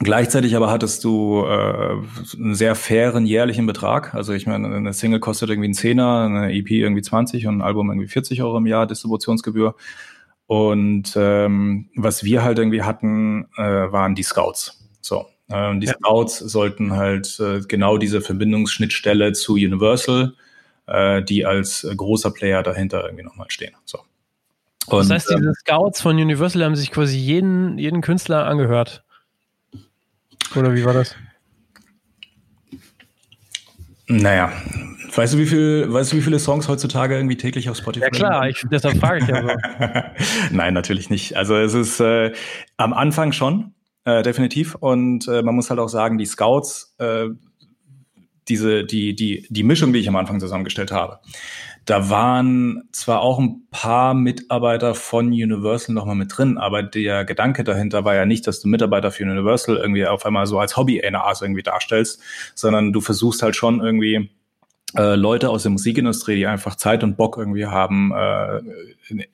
Gleichzeitig aber hattest du äh, einen sehr fairen jährlichen Betrag. Also ich meine, eine Single kostet irgendwie einen Zehner, eine EP irgendwie 20 und ein Album irgendwie 40 Euro im Jahr Distributionsgebühr. Und ähm, was wir halt irgendwie hatten, äh, waren die Scouts. So. Ähm, die ja. Scouts sollten halt äh, genau diese Verbindungsschnittstelle zu Universal, äh, die als großer Player dahinter irgendwie nochmal stehen. So. Und, das heißt, diese ähm, Scouts von Universal haben sich quasi jeden, jeden Künstler angehört. Oder wie war das? Naja, Weißt du, wie viel, weißt du, wie viele Songs heutzutage irgendwie täglich auf Spotify? Ja klar, ich, deshalb frage ich ja so. Nein, natürlich nicht. Also es ist äh, am Anfang schon, äh, definitiv. Und äh, man muss halt auch sagen, die Scouts, äh, diese, die, die, die Mischung, die ich am Anfang zusammengestellt habe, da waren zwar auch ein paar Mitarbeiter von Universal nochmal mit drin, aber der Gedanke dahinter war ja nicht, dass du Mitarbeiter für Universal irgendwie auf einmal so als Hobby-NAs irgendwie darstellst, sondern du versuchst halt schon irgendwie äh, Leute aus der Musikindustrie, die einfach Zeit und Bock irgendwie haben, äh,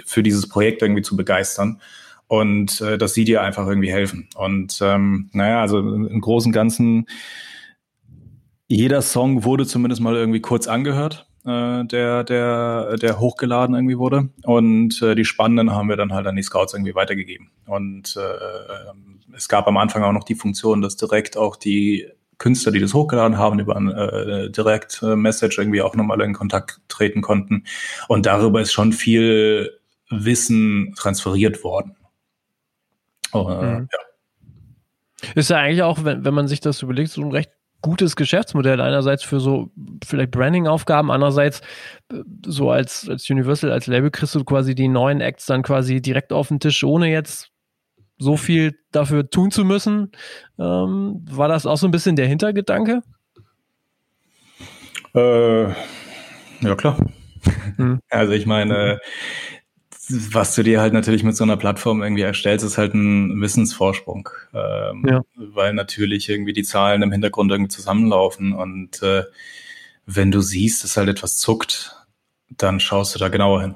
für dieses Projekt irgendwie zu begeistern. Und äh, dass sie dir einfach irgendwie helfen. Und ähm, naja, also im Großen und Ganzen, jeder Song wurde zumindest mal irgendwie kurz angehört, äh, der, der, der hochgeladen irgendwie wurde. Und äh, die spannenden haben wir dann halt an die Scouts irgendwie weitergegeben. Und äh, es gab am Anfang auch noch die Funktion, dass direkt auch die Künstler, die das hochgeladen haben, über ein äh, Direct-Message irgendwie auch nochmal in Kontakt treten konnten. Und darüber ist schon viel Wissen transferiert worden. Oh, äh, mhm. ja. Ist ja eigentlich auch, wenn, wenn man sich das überlegt, so ein recht gutes Geschäftsmodell. Einerseits für so vielleicht Branding-Aufgaben, andererseits äh, so als, als Universal, als Label kriegst du quasi die neuen Acts dann quasi direkt auf den Tisch, ohne jetzt so viel dafür tun zu müssen. Ähm, war das auch so ein bisschen der Hintergedanke? Äh, ja, klar. Hm. Also ich meine, was du dir halt natürlich mit so einer Plattform irgendwie erstellst, ist halt ein Wissensvorsprung. Ähm, ja. Weil natürlich irgendwie die Zahlen im Hintergrund irgendwie zusammenlaufen und äh, wenn du siehst, dass halt etwas zuckt, dann schaust du da genauer hin.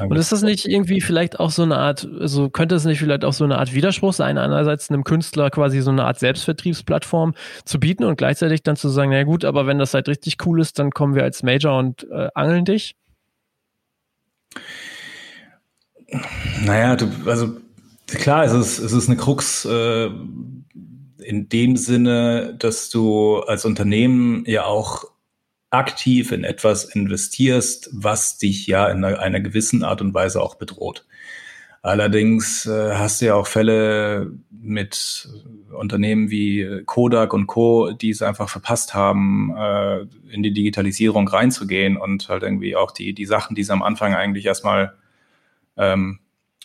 Und ist das nicht irgendwie vielleicht auch so eine Art, also könnte es nicht vielleicht auch so eine Art Widerspruch sein, einerseits einem Künstler quasi so eine Art Selbstvertriebsplattform zu bieten und gleichzeitig dann zu sagen, na gut, aber wenn das halt richtig cool ist, dann kommen wir als Major und äh, angeln dich? Naja, du, also klar, es ist, es ist eine Krux äh, in dem Sinne, dass du als Unternehmen ja auch aktiv in etwas investierst, was dich ja in einer, einer gewissen Art und Weise auch bedroht. Allerdings äh, hast du ja auch Fälle mit Unternehmen wie Kodak und Co., die es einfach verpasst haben, äh, in die Digitalisierung reinzugehen und halt irgendwie auch die, die Sachen, die sie am Anfang eigentlich erstmal, ähm,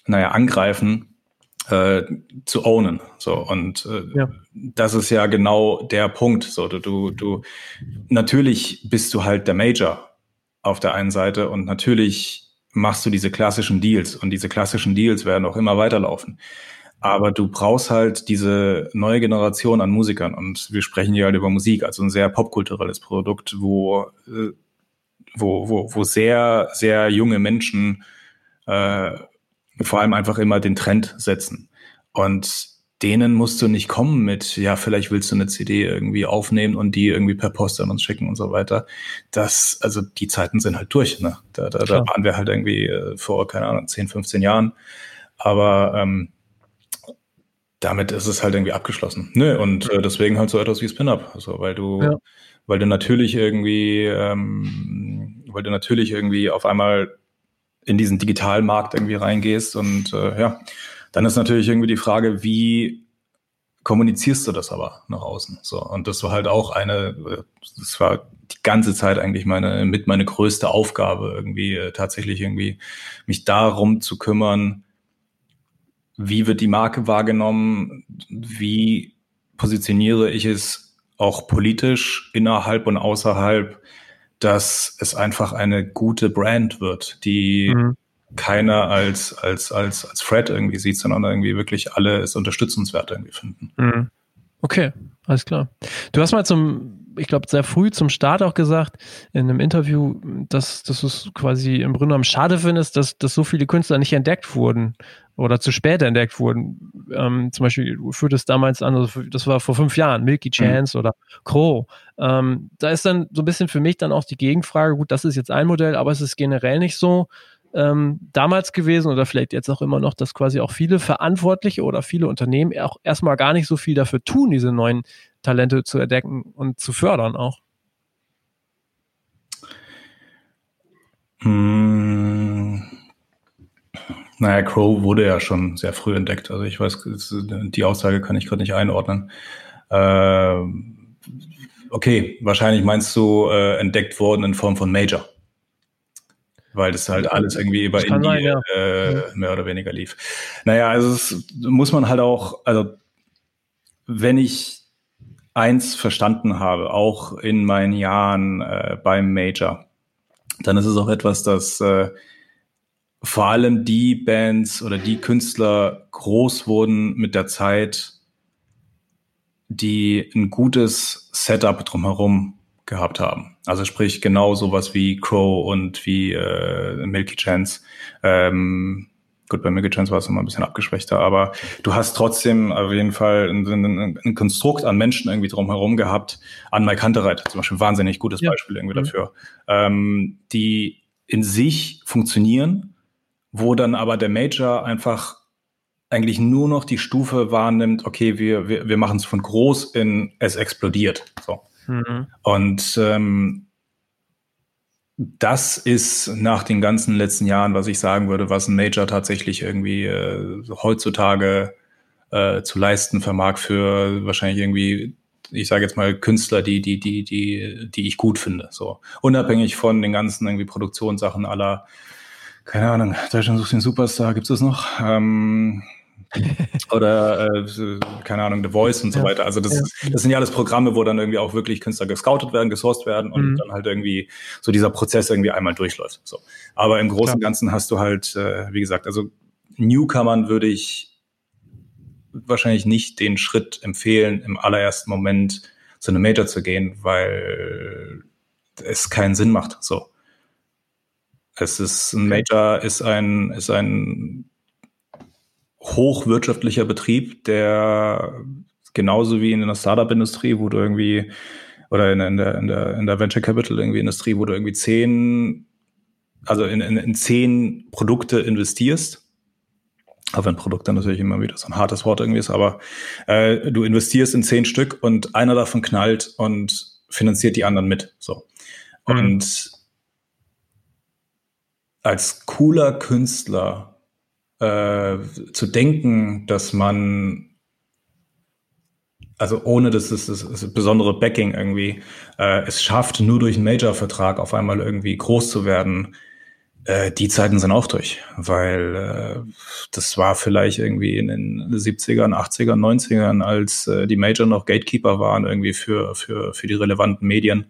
naja, angreifen, äh, zu ownen. So und äh, ja. das ist ja genau der Punkt. So du, du, du natürlich bist du halt der Major auf der einen Seite und natürlich machst du diese klassischen Deals und diese klassischen Deals werden auch immer weiterlaufen. Aber du brauchst halt diese neue Generation an Musikern und wir sprechen hier halt über Musik, also ein sehr popkulturelles Produkt, wo, äh, wo, wo, wo sehr, sehr junge Menschen äh, vor allem einfach immer den Trend setzen. Und denen musst du nicht kommen mit, ja, vielleicht willst du eine CD irgendwie aufnehmen und die irgendwie per Post an uns schicken und so weiter. Das, also die Zeiten sind halt durch, ne? Da, da, da waren wir halt irgendwie äh, vor, keine Ahnung, 10, 15 Jahren. Aber ähm, damit ist es halt irgendwie abgeschlossen. Ne, und äh, deswegen halt so etwas wie Spin-Up. Also, weil du, ja. weil du natürlich irgendwie, ähm, weil du natürlich irgendwie auf einmal in diesen digitalen Markt irgendwie reingehst und äh, ja, dann ist natürlich irgendwie die Frage, wie kommunizierst du das aber nach außen? So und das war halt auch eine, das war die ganze Zeit eigentlich meine mit meine größte Aufgabe irgendwie äh, tatsächlich irgendwie mich darum zu kümmern, wie wird die Marke wahrgenommen, wie positioniere ich es auch politisch innerhalb und außerhalb, dass es einfach eine gute Brand wird, die mhm keiner als, als, als, als Threat irgendwie sieht, sondern irgendwie wirklich alle es unterstützenswert irgendwie finden. Mhm. Okay, alles klar. Du hast mal zum, ich glaube, sehr früh zum Start auch gesagt, in einem Interview, dass, dass du es quasi im Grunde genommen schade findest, dass, dass so viele Künstler nicht entdeckt wurden oder zu spät entdeckt wurden. Ähm, zum Beispiel, du führtest damals an, also das war vor fünf Jahren, Milky mhm. Chance mhm. oder Crow. Ähm, da ist dann so ein bisschen für mich dann auch die Gegenfrage, gut, das ist jetzt ein Modell, aber es ist generell nicht so, ähm, damals gewesen oder vielleicht jetzt auch immer noch, dass quasi auch viele Verantwortliche oder viele Unternehmen auch erstmal gar nicht so viel dafür tun, diese neuen Talente zu entdecken und zu fördern auch. Hm. Naja, Crow wurde ja schon sehr früh entdeckt. Also ich weiß, die Aussage kann ich gerade nicht einordnen. Äh, okay, wahrscheinlich meinst du äh, entdeckt worden in Form von Major weil das halt alles irgendwie über Indie sein, ja. äh, mehr oder weniger lief. Naja, also es muss man halt auch, also wenn ich eins verstanden habe, auch in meinen Jahren äh, beim Major, dann ist es auch etwas, das äh, vor allem die Bands oder die Künstler groß wurden mit der Zeit, die ein gutes Setup drumherum gehabt haben. Also sprich genau sowas wie Crow und wie äh, Milky Chance. Ähm, gut, bei Milky Chance war es immer ein bisschen abgeschwächter, aber du hast trotzdem auf jeden Fall ein, ein, ein Konstrukt an Menschen irgendwie drumherum gehabt. An Mike Hunterreit zum Beispiel, wahnsinnig gutes ja. Beispiel irgendwie mhm. dafür, ähm, die in sich funktionieren, wo dann aber der Major einfach eigentlich nur noch die Stufe wahrnimmt, okay, wir, wir, wir machen es von groß in es explodiert. So. Mhm. Und ähm, das ist nach den ganzen letzten Jahren, was ich sagen würde, was ein Major tatsächlich irgendwie äh, heutzutage äh, zu leisten vermag für wahrscheinlich irgendwie, ich sage jetzt mal Künstler, die die die die die ich gut finde, so unabhängig von den ganzen irgendwie Produktionssachen aller keine Ahnung, Deutschland sucht den Superstar, gibt es das noch? Ähm, oder äh, keine Ahnung, The Voice und so ja. weiter. Also das, ja. das sind ja alles Programme, wo dann irgendwie auch wirklich Künstler gescoutet werden, gesourced werden und mhm. dann halt irgendwie so dieser Prozess irgendwie einmal durchläuft. So. Aber im Großen und Ganzen hast du halt, äh, wie gesagt, also Newcomern würde ich wahrscheinlich nicht den Schritt empfehlen, im allerersten Moment zu einem Major zu gehen, weil es keinen Sinn macht. So. Es ist ein Major ist ein ist ein hochwirtschaftlicher Betrieb, der genauso wie in der Startup-Industrie, wo du irgendwie oder in, in, der, in, der, in der Venture Capital irgendwie Industrie, wo du irgendwie zehn, also in, in, in zehn Produkte investierst. Auch wenn Produkte natürlich immer wieder so ein hartes Wort irgendwie ist, aber äh, du investierst in zehn Stück und einer davon knallt und finanziert die anderen mit. So. Mhm. Als cooler Künstler äh, zu denken, dass man also ohne dass es das, das besondere Backing irgendwie äh, es schafft, nur durch einen Major-Vertrag auf einmal irgendwie groß zu werden, Äh, die Zeiten sind auch durch, weil äh, das war vielleicht irgendwie in den 70ern, 80ern, 90ern, als äh, die Major noch Gatekeeper waren, irgendwie für, für, für die relevanten Medien.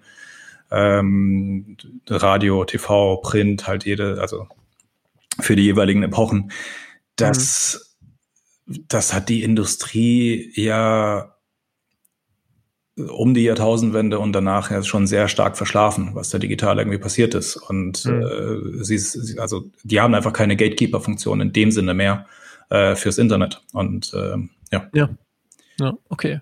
Ähm, Radio, TV, Print, halt jede, also für die jeweiligen Epochen. Das, mhm. das hat die Industrie ja um die Jahrtausendwende und danach ja schon sehr stark verschlafen, was da digital irgendwie passiert ist. Und mhm. äh, sie, ist, also die haben einfach keine Gatekeeper-Funktion in dem Sinne mehr äh, fürs Internet. Und äh, ja. Ja. Ja, okay.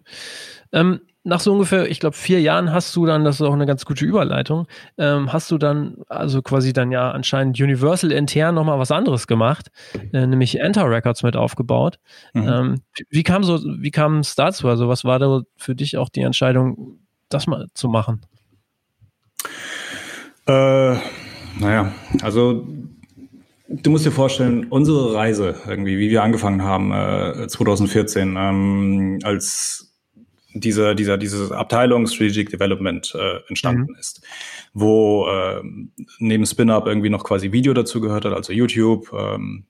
Ähm, nach so ungefähr, ich glaube, vier Jahren hast du dann, das ist auch eine ganz gute Überleitung, ähm, hast du dann also quasi dann ja anscheinend Universal intern nochmal was anderes gemacht, äh, nämlich Enter Records mit aufgebaut. Mhm. Ähm, wie kam so, wie kam es dazu? Also was war da für dich auch die Entscheidung, das mal zu machen? Äh, naja, also du musst dir vorstellen, unsere Reise irgendwie, wie wir angefangen haben, äh, 2014, ähm, als dieser, dieser, diese Abteilung Strategic Development äh, entstanden mhm. ist, wo äh, neben Spin-Up irgendwie noch quasi Video dazu gehört hat, also YouTube, ähm,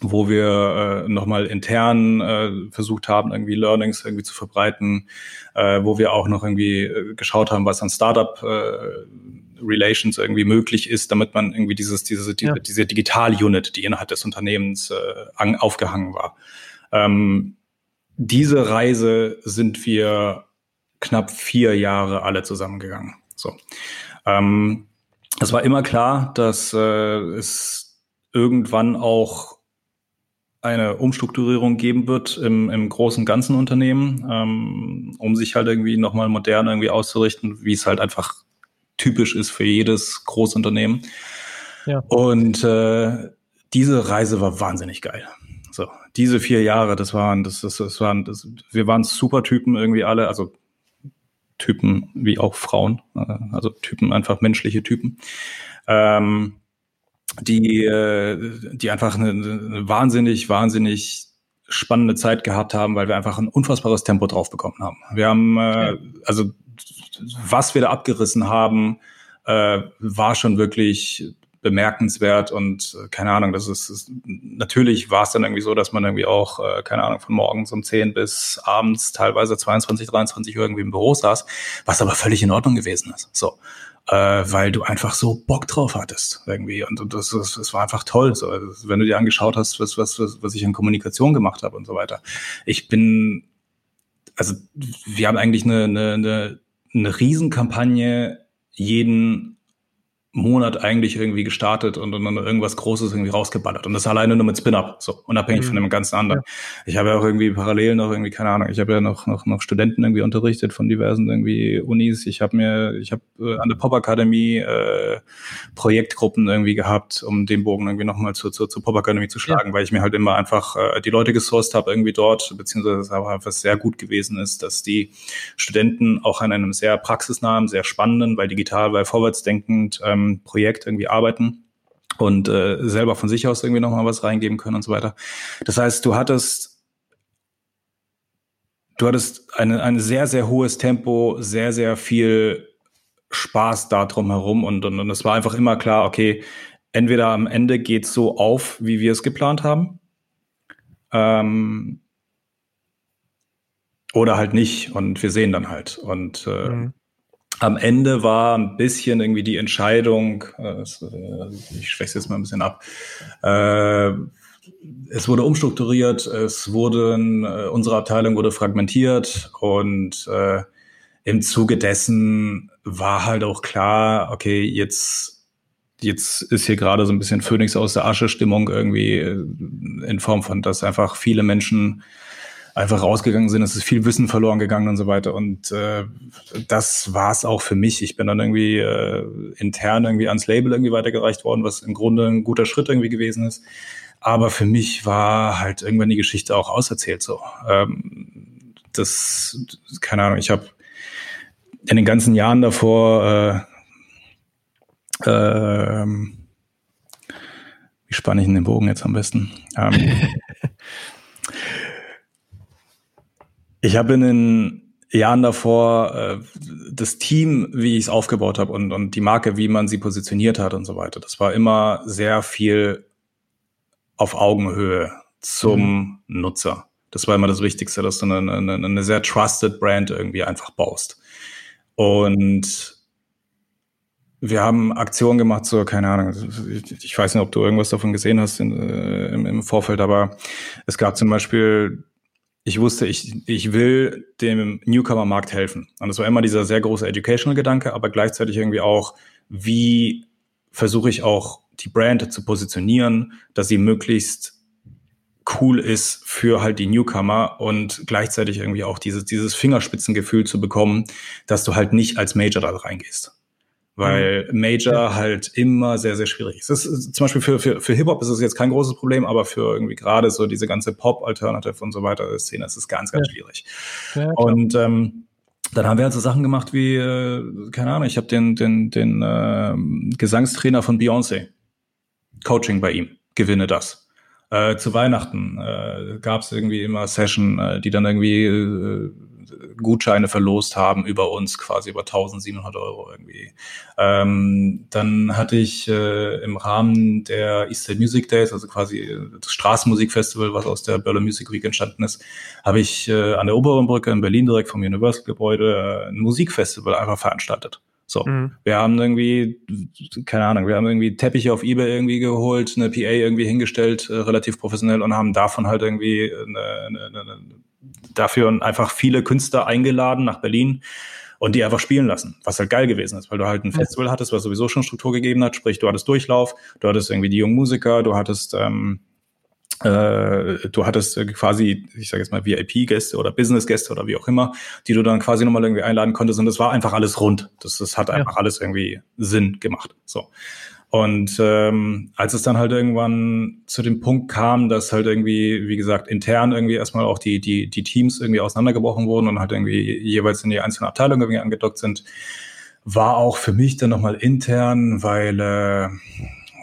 wo wir äh, nochmal intern äh, versucht haben, irgendwie Learnings irgendwie zu verbreiten, äh, wo wir auch noch irgendwie äh, geschaut haben, was an Startup äh, Relations irgendwie möglich ist, damit man irgendwie dieses, diese, diese, ja. diese Digital-Unit, die innerhalb des Unternehmens äh, an, aufgehangen war. Ähm, diese Reise sind wir knapp vier Jahre alle zusammengegangen. So. Ähm, es war immer klar, dass äh, es irgendwann auch eine Umstrukturierung geben wird im, im großen ganzen Unternehmen, ähm, um sich halt irgendwie nochmal modern irgendwie auszurichten, wie es halt einfach typisch ist für jedes Großunternehmen. Ja. Und äh, diese Reise war wahnsinnig geil. So, diese vier Jahre, das waren, das, das, das waren, das, wir waren super Typen irgendwie alle, also Typen wie auch Frauen, äh, also Typen, einfach menschliche Typen, ähm, die, äh, die einfach eine, eine wahnsinnig, wahnsinnig spannende Zeit gehabt haben, weil wir einfach ein unfassbares Tempo drauf bekommen haben. Wir haben, äh, also was wir da abgerissen haben, äh, war schon wirklich bemerkenswert und äh, keine Ahnung, das ist, ist natürlich war es dann irgendwie so, dass man irgendwie auch, äh, keine Ahnung, von morgens um 10 bis abends teilweise 22, 23 Uhr irgendwie im Büro saß, was aber völlig in Ordnung gewesen ist. So. Äh, weil du einfach so Bock drauf hattest irgendwie und, und das, das, das war einfach toll. So, also, wenn du dir angeschaut hast, was, was, was, was ich in Kommunikation gemacht habe und so weiter. Ich bin, also wir haben eigentlich eine, eine, eine, eine Riesenkampagne jeden Monat eigentlich irgendwie gestartet und, dann irgendwas Großes irgendwie rausgeballert. Und das alleine nur mit Spin-Up, so unabhängig mhm. von dem ganzen anderen. Ja. Ich habe ja auch irgendwie parallel noch irgendwie, keine Ahnung, ich habe ja noch, noch, noch Studenten irgendwie unterrichtet von diversen irgendwie Unis. Ich habe mir, ich habe äh, an der Pop-Akademie äh, Projektgruppen irgendwie gehabt, um den Bogen irgendwie nochmal zur, zur, zur Pop-Akademie zu schlagen, ja. weil ich mir halt immer einfach äh, die Leute gesourced habe irgendwie dort, beziehungsweise es aber einfach sehr gut gewesen ist, dass die Studenten auch an einem sehr praxisnahen, sehr spannenden, weil digital, weil vorwärtsdenkend ähm, Projekt irgendwie arbeiten und äh, selber von sich aus irgendwie nochmal was reingeben können und so weiter. Das heißt, du hattest du hattest eine, ein sehr, sehr hohes Tempo, sehr, sehr viel Spaß da drum herum und, und, und es war einfach immer klar, okay, entweder am Ende geht's so auf, wie wir es geplant haben, ähm, oder halt nicht und wir sehen dann halt. Und äh, mhm am Ende war ein bisschen irgendwie die Entscheidung, äh, äh ich schwäche jetzt mal ein bisschen ab, äh, es wurde umstrukturiert, es wurden, unsere Abteilung wurde fragmentiert und im Zuge dessen war halt auch klar, okay, jetzt, jetzt ist hier gerade so ein bisschen Phönix aus der Asche Stimmung irgendwie in Form von, dass einfach viele Menschen einfach rausgegangen sind. Es ist viel Wissen verloren gegangen und so weiter. Und äh, das war es auch für mich. Ich bin dann irgendwie äh, intern irgendwie ans Label irgendwie weitergereicht worden, was im Grunde ein guter Schritt irgendwie gewesen ist. Aber für mich war halt irgendwann die Geschichte auch auserzählt so. Ähm, das, keine Ahnung, ich habe in den ganzen Jahren davor äh, äh, wie spanne ich in den Bogen jetzt am besten? Ähm, Ich habe in den, Jahren davor äh, das Team, wie ich es aufgebaut habe und, und die Marke, wie man sie positioniert hat und so weiter. Das war immer sehr viel auf Augenhöhe zum mhm. Nutzer. Das war immer das Wichtigste, dass du eine, eine, eine sehr trusted Brand irgendwie einfach baust. Und wir haben Aktionen gemacht, so, keine Ahnung, ich weiß nicht, ob du irgendwas davon gesehen hast in, äh, im, im Vorfeld, aber es gab zum Beispiel ich wusste, ich, ich will dem Newcomer-Markt helfen. Und das war immer dieser sehr große Educational-Gedanke, aber gleichzeitig irgendwie auch, wie versuche ich auch die Brand zu positionieren, dass sie möglichst cool ist für halt die Newcomer und gleichzeitig irgendwie auch dieses, dieses Fingerspitzengefühl zu bekommen, dass du halt nicht als Major da reingehst weil mhm. Major halt immer sehr, sehr schwierig ist. Ist zum Beispiel für, für, für Hip-Hop ist es jetzt kein großes Problem, aber für irgendwie gerade so diese ganze Pop-Alternative und so weiter Szene ist es ganz, ganz ja. schwierig. Ja, und ähm, dann haben wir halt so Sachen gemacht wie, äh, keine Ahnung, ich habe den, den, den äh, Gesangstrainer von Beyoncé, Coaching bei ihm, gewinne das. Äh, zu Weihnachten äh, gab es irgendwie immer Session, äh, die dann irgendwie äh, Gutscheine verlost haben über uns, quasi über 1700 Euro irgendwie. Ähm, dann hatte ich äh, im Rahmen der Easter Music Days, also quasi äh, das Straßenmusikfestival, was aus der Berlin Music Week entstanden ist, habe ich äh, an der Oberen Brücke in Berlin direkt vom Universal Gebäude äh, ein Musikfestival einfach veranstaltet. So, mhm. wir haben irgendwie, keine Ahnung, wir haben irgendwie Teppiche auf Ebay irgendwie geholt, eine PA irgendwie hingestellt, äh, relativ professionell und haben davon halt irgendwie eine, eine, eine, dafür einfach viele Künstler eingeladen nach Berlin und die einfach spielen lassen, was halt geil gewesen ist, weil du halt ein Festival hattest, was sowieso schon Struktur gegeben hat, sprich du hattest Durchlauf, du hattest irgendwie die jungen Musiker, du hattest ähm, äh, du hattest quasi, ich sage jetzt mal VIP-Gäste oder Business-Gäste oder wie auch immer, die du dann quasi nochmal irgendwie einladen konntest und das war einfach alles rund. Das, das hat einfach ja. alles irgendwie Sinn gemacht. So. Und ähm, als es dann halt irgendwann zu dem Punkt kam, dass halt irgendwie, wie gesagt, intern irgendwie erstmal auch die, die, die Teams irgendwie auseinandergebrochen wurden und halt irgendwie jeweils in die einzelnen Abteilungen irgendwie angedockt sind, war auch für mich dann nochmal intern, weil äh,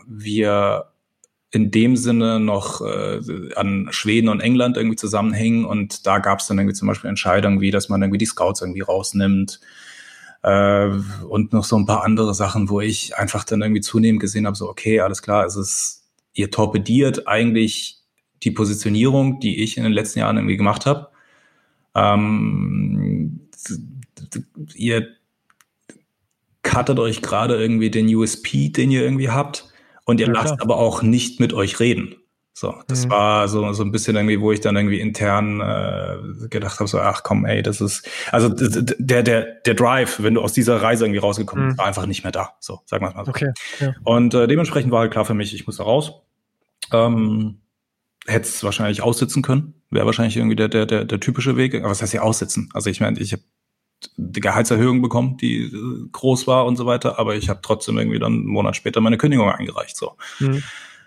wir in dem Sinne noch äh, an Schweden und England irgendwie zusammenhängen und da gab es dann irgendwie zum Beispiel Entscheidungen wie, dass man irgendwie die Scouts irgendwie rausnimmt, äh, und noch so ein paar andere Sachen, wo ich einfach dann irgendwie zunehmend gesehen habe, so okay, alles klar, es ist, ihr torpediert eigentlich die Positionierung, die ich in den letzten Jahren irgendwie gemacht habe. Ähm, ihr cuttet euch gerade irgendwie den USP, den ihr irgendwie habt, und ihr ja, lasst aber auch nicht mit euch reden. So, das mhm. war so, so ein bisschen irgendwie, wo ich dann irgendwie intern äh, gedacht habe, so, ach komm, ey, das ist, also der, der, der Drive, wenn du aus dieser Reise irgendwie rausgekommen bist, mhm. war einfach nicht mehr da. So, sagen wir mal so. Okay. Ja. Und äh, dementsprechend war halt klar für mich, ich muss da raus. Ähm, Hätte es wahrscheinlich aussitzen können, wäre wahrscheinlich irgendwie der, der, der, der typische Weg. Aber was heißt hier aussitzen? Also ich meine, ich habe die Gehaltserhöhung bekommen, die äh, groß war und so weiter, aber ich habe trotzdem irgendwie dann einen Monat später meine Kündigung eingereicht. So. Mhm.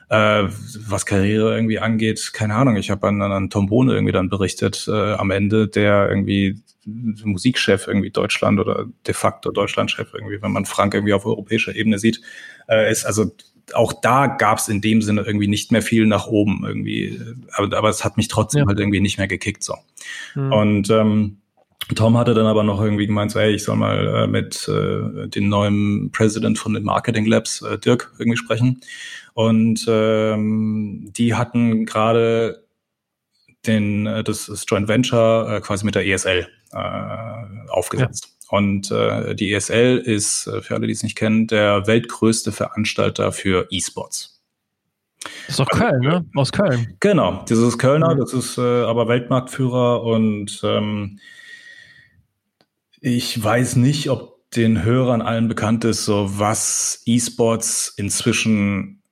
Äh, was Karriere irgendwie angeht, keine Ahnung. Ich habe an, an Tom Bohne irgendwie dann berichtet äh, am Ende, der irgendwie Musikchef irgendwie Deutschland oder de facto Deutschlandchef irgendwie, wenn man Frank irgendwie auf europäischer Ebene sieht, äh, ist also auch da gab es in dem Sinne irgendwie nicht mehr viel nach oben irgendwie, aber, aber es hat mich trotzdem ja. halt irgendwie nicht mehr gekickt so. Mhm. Und ähm, Tom hatte dann aber noch irgendwie gemeint, so, ey, ich soll mal äh, mit äh, dem neuen President von den Marketing Labs, äh, Dirk, irgendwie sprechen. Und ähm, die hatten gerade den, äh, das, das Joint Venture äh, quasi mit der ESL äh, aufgesetzt. Ja. Und äh, die ESL ist, äh, für alle, die es nicht kennen, der weltgrößte Veranstalter für E-Sports. Das ist doch Köln, ne? Aus Köln. Genau, das ist Kölner, das ist äh, aber Weltmarktführer und ähm, ich weiß nicht, ob den Hörern allen bekannt ist, so was E-Sports inzwischen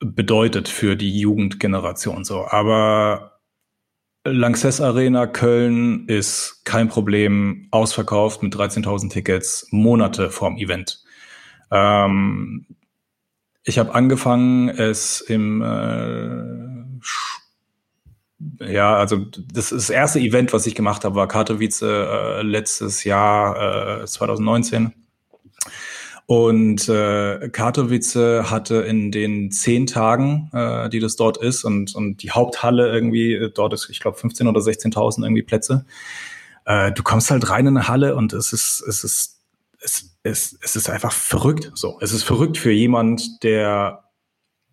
bedeutet für die Jugendgeneration so. Aber Lanxess Arena Köln ist kein Problem, ausverkauft mit 13.000 Tickets Monate vorm Event. Ähm, ich habe angefangen, es im äh, ja, also das, das erste Event, was ich gemacht habe, war Katowice äh, letztes Jahr äh, 2019. Und äh, Katowice hatte in den zehn Tagen, äh, die das dort ist, und, und die Haupthalle irgendwie, äh, dort ist, ich glaube, 15.000 oder 16.000 irgendwie Plätze, äh, du kommst halt rein in eine Halle und es ist, es ist, es, es, es ist einfach verrückt. So, es ist verrückt für jemand, der,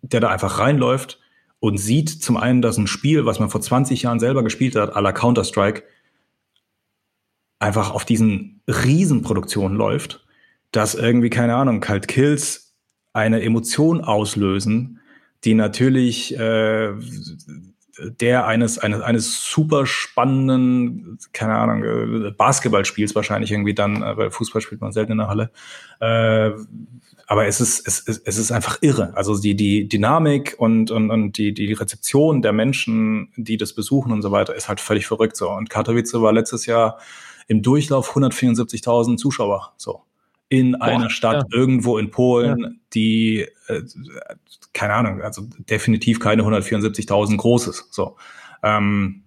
der da einfach reinläuft und sieht zum einen, dass ein Spiel, was man vor 20 Jahren selber gespielt hat, à la Counter-Strike, einfach auf diesen Riesenproduktionen läuft, dass irgendwie, keine Ahnung, Kalt Kills eine Emotion auslösen, die natürlich äh, der eines, eines, eines super spannenden, keine Ahnung, äh, Basketballspiels wahrscheinlich irgendwie dann, äh, weil Fußball spielt man selten in der Halle. Äh, aber es ist, es, ist, es ist einfach irre. Also die, die Dynamik und, und, und die, die Rezeption der Menschen, die das besuchen und so weiter, ist halt völlig verrückt so. Und Katowice war letztes Jahr im Durchlauf 174.000 Zuschauer. So in Boah, einer Stadt ja. irgendwo in Polen, ja. die, äh, keine Ahnung, also definitiv keine 174.000 großes. So. Ähm,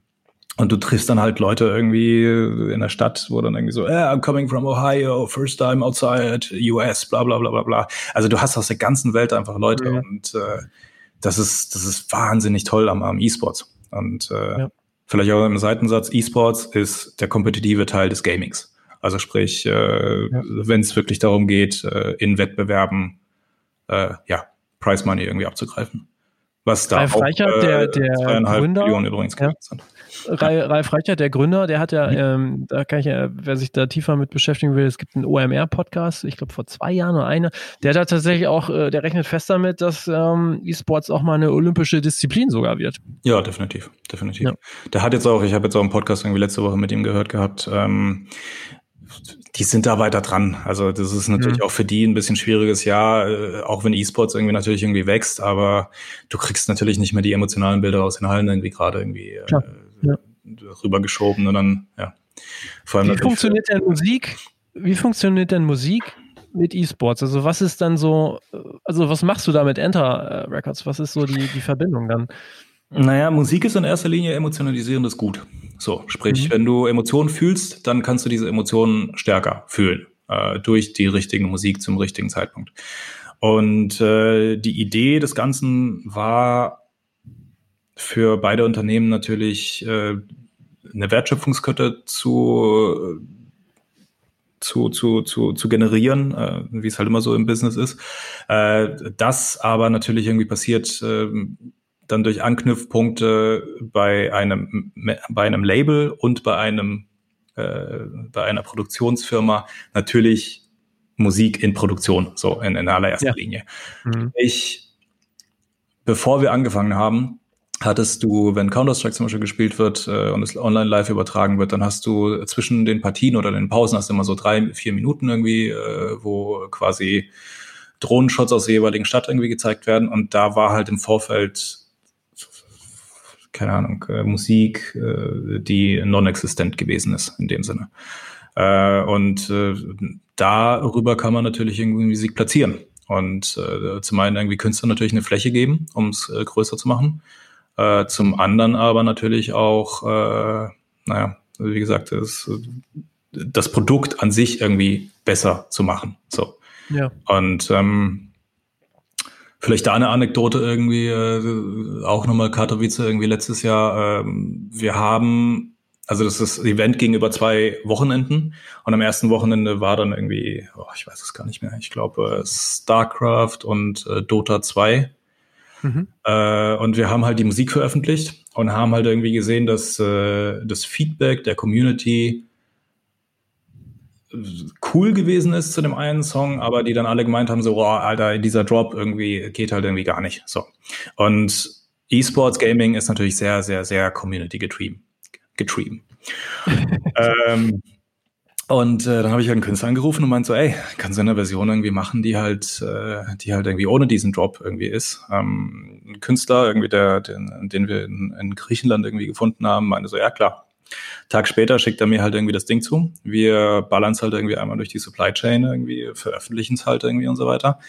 und du triffst dann halt Leute irgendwie in der Stadt, wo dann irgendwie so, yeah, I'm coming from Ohio, first time outside US, bla bla bla bla bla. Also du hast aus der ganzen Welt einfach Leute ja. und äh, das ist, das ist wahnsinnig toll am, am E-Sports. Und äh, ja. vielleicht auch im Seitensatz, E-Sports ist der kompetitive Teil des Gamings. Also sprich, äh, ja. wenn es wirklich darum geht, äh, in Wettbewerben äh, ja, Price Money irgendwie abzugreifen. Was da Ralf auch Reichert, der, der Gründer, Millionen übrigens ja. sind. Ralf Reichert, der Gründer, der hat ja, mhm. ähm, da kann ich ja, wer sich da tiefer mit beschäftigen will, es gibt einen OMR-Podcast, ich glaube vor zwei Jahren oder eine, der hat tatsächlich auch, äh, der rechnet fest damit, dass ähm, E-Sports auch mal eine olympische Disziplin sogar wird. Ja, definitiv, definitiv. Ja. Der hat jetzt auch, ich habe jetzt auch einen Podcast irgendwie letzte Woche mit ihm gehört gehabt, ähm, die sind da weiter dran. Also das ist natürlich mhm. auch für die ein bisschen schwieriges Jahr, äh, auch wenn E-Sports irgendwie natürlich irgendwie wächst, aber du kriegst natürlich nicht mehr die emotionalen Bilder aus den Hallen irgendwie gerade irgendwie äh, ja. rübergeschoben und dann, ja. Vor allem Wie funktioniert denn Musik? Wie funktioniert denn Musik mit E-Sports? Also was ist dann so, äh, also was machst du da mit Enter Records? Was ist so die, die Verbindung dann? Naja, Musik ist in erster Linie emotionalisierendes Gut. So, sprich, mhm. wenn du Emotionen fühlst, dann kannst du diese Emotionen stärker fühlen äh, durch die richtige Musik zum richtigen Zeitpunkt. Und äh, die Idee des Ganzen war für beide Unternehmen natürlich äh, eine Wertschöpfungskette zu zu, zu, zu, zu generieren, äh, wie es halt immer so im Business ist. Äh, das aber natürlich irgendwie passiert äh, dann durch Anknüpfpunkte bei einem, bei einem Label und bei einem, äh, bei einer Produktionsfirma natürlich Musik in Produktion, so in, in allererster ja. Linie. Mhm. Ich, bevor wir angefangen haben, hattest du, wenn Counter-Strike zum Beispiel gespielt wird äh, und es online live übertragen wird, dann hast du zwischen den Partien oder den Pausen hast du immer so drei, vier Minuten irgendwie, äh, wo quasi Drohnenshots aus der jeweiligen Stadt irgendwie gezeigt werden. Und da war halt im Vorfeld keine Ahnung, äh, Musik, äh, die non-existent gewesen ist in dem Sinne. Äh, und äh, darüber kann man natürlich irgendwie Musik platzieren. Und äh, zum einen irgendwie Künstler natürlich eine Fläche geben, um es äh, größer zu machen. Äh, zum anderen aber natürlich auch, äh, naja, wie gesagt, das, das Produkt an sich irgendwie besser zu machen. So. Ja. Und ähm, Vielleicht da eine Anekdote irgendwie, äh, auch nochmal Katowice irgendwie letztes Jahr. Ähm, wir haben, also das, ist, das Event ging über zwei Wochenenden und am ersten Wochenende war dann irgendwie, oh, ich weiß es gar nicht mehr, ich glaube äh, StarCraft und äh, Dota 2. Mhm. Äh, und wir haben halt die Musik veröffentlicht und haben halt irgendwie gesehen, dass äh, das Feedback der Community cool gewesen ist zu dem einen Song, aber die dann alle gemeint haben, so, oh, Alter, dieser Drop irgendwie geht halt irgendwie gar nicht. So. Und E-Sports Gaming ist natürlich sehr, sehr, sehr Community getrieben. getrieben. ähm, und äh, dann habe ich halt einen Künstler angerufen und meinte so, ey, kannst du eine Version irgendwie machen, die halt, äh, die halt irgendwie ohne diesen Drop irgendwie ist. Ähm, ein Künstler, irgendwie, der, den, den wir in, in Griechenland irgendwie gefunden haben, meinte so, ja klar, Tag später schickt er mir halt irgendwie das Ding zu. Wir ballern es halt irgendwie einmal durch die Supply Chain, irgendwie veröffentlichen es halt irgendwie und so weiter.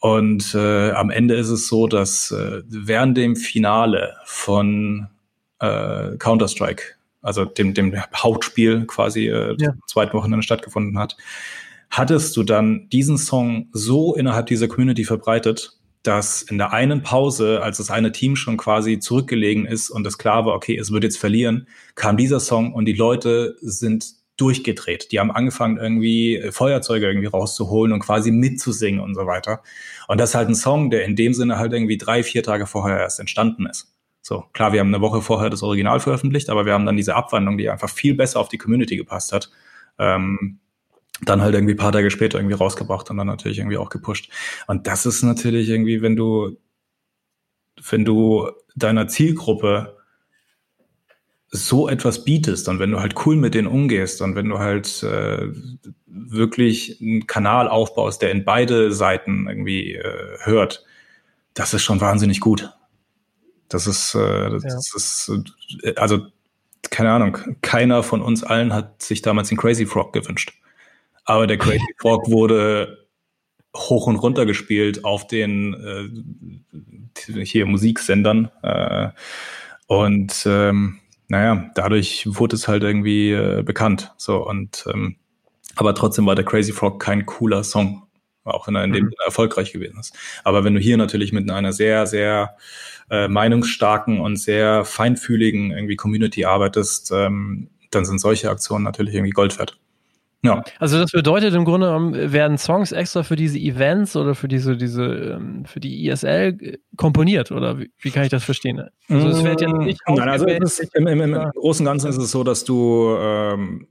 Und äh, am Ende ist es so, dass äh, während dem Finale von äh, Counter-Strike, also dem, dem Hauptspiel quasi äh, ja. zweiten Wochenende stattgefunden hat, hattest du dann diesen Song so innerhalb dieser Community verbreitet, dass in der einen Pause, als das eine Team schon quasi zurückgelegen ist und es klar war, okay, es wird jetzt verlieren, kam dieser Song und die Leute sind durchgedreht. Die haben angefangen, irgendwie Feuerzeuge irgendwie rauszuholen und quasi mitzusingen und so weiter. Und das ist halt ein Song, der in dem Sinne halt irgendwie drei, vier Tage vorher erst entstanden ist. So, klar, wir haben eine Woche vorher das Original veröffentlicht, aber wir haben dann diese Abwandlung, die einfach viel besser auf die Community gepasst hat. Ähm, dann halt irgendwie paar Tage später irgendwie rausgebracht und dann natürlich irgendwie auch gepusht. Und das ist natürlich irgendwie, wenn du, wenn du deiner Zielgruppe so etwas bietest und wenn du halt cool mit denen umgehst und wenn du halt äh, wirklich einen Kanal aufbaust, der in beide Seiten irgendwie äh, hört, das ist schon wahnsinnig gut. Das ist, äh, das, ja. ist, äh, also keine Ahnung, keiner von uns allen hat sich damals den Crazy Frog gewünscht. Aber der Crazy Frog wurde hoch und runter gespielt auf den äh, hier Musiksendern. Äh, und ähm, naja, dadurch wurde es halt irgendwie äh, bekannt. So und ähm, aber trotzdem war der Crazy Frog kein cooler Song, auch wenn er in dem mhm. erfolgreich gewesen ist. Aber wenn du hier natürlich mit einer sehr, sehr äh, meinungsstarken und sehr feinfühligen irgendwie Community arbeitest, ähm, dann sind solche Aktionen natürlich irgendwie Gold wert. Ja. Also das bedeutet im Grunde werden Songs extra für diese Events oder für diese, diese, ähm, für die ISL e komponiert oder wie, wie kann ich das verstehen? Also es wird ja mm, nicht Nein, also ist, im, im, im, Großen und Ganzen ist es so, dass du, ähm,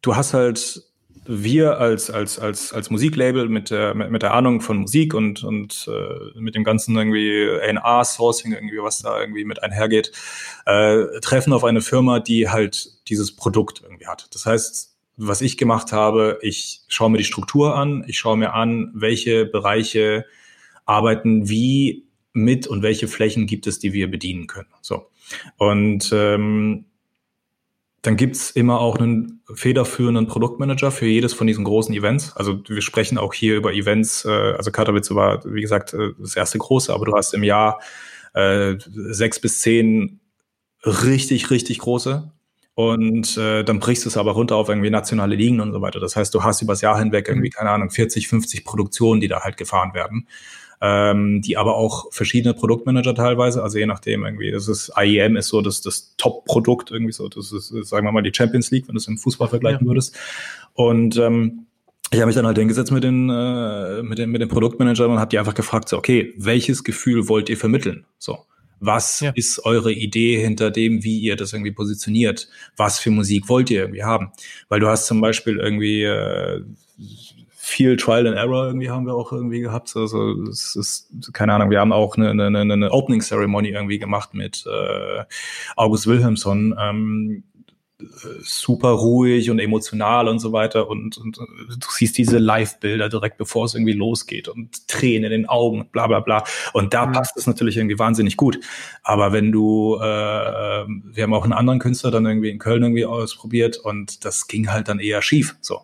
du hast halt wir als, als, als, als Musiklabel mit der, mit, mit der Ahnung von Musik und, und äh, mit dem ganzen irgendwie A&R-Sourcing, irgendwie, was da irgendwie mit einhergeht, äh, treffen auf eine Firma, die halt dieses Produkt irgendwie hat. Das heißt, was ich gemacht habe, ich schaue mir die Struktur an, ich schaue mir an, welche Bereiche arbeiten wie mit und welche Flächen gibt es, die wir bedienen können. So. Und ähm, dann gibt's immer auch einen federführenden Produktmanager für jedes von diesen großen Events. Also wir sprechen auch hier über Events, äh, also Katowice war, wie gesagt, äh, das erste große, aber du hast im Jahr äh, sechs bis zehn richtig, richtig große. Und äh, dann brichst du es aber runter auf irgendwie nationale Ligen und so weiter. Das heißt, du hast übers Jahr hinweg irgendwie, mhm. keine Ahnung, 40, 50 Produktionen, die da halt gefahren werden ähm, die aber auch verschiedene Produktmanager teilweise, also je nachdem irgendwie, das ist IEM ist so das, das Top-Produkt irgendwie so, das ist, sagen wir mal, die Champions League, wenn du es im Fußball vergleichen ja. würdest. Und ähm, ich habe mich dann halt hingesetzt mit den, äh, mit den, mit den Produktmanagern und habe die einfach gefragt, so, okay, welches Gefühl wollt ihr vermitteln? So. Was ja. ist eure Idee hinter dem, wie ihr das irgendwie positioniert? Was für Musik wollt ihr irgendwie haben? Weil du hast zum Beispiel irgendwie äh, viel Trial and Error irgendwie haben wir auch irgendwie gehabt. Also es ist, keine Ahnung, wir haben auch eine, eine, eine Opening Ceremony irgendwie gemacht mit äh, August Wilhelmsson. Ähm, super ruhig und emotional und so weiter. Und, und du siehst diese Live-Bilder direkt bevor es irgendwie losgeht und Tränen in den Augen bla bla bla. Und da mhm. passt es natürlich irgendwie wahnsinnig gut. Aber wenn du äh, wir haben auch einen anderen Künstler dann irgendwie in Köln irgendwie ausprobiert und das ging halt dann eher schief so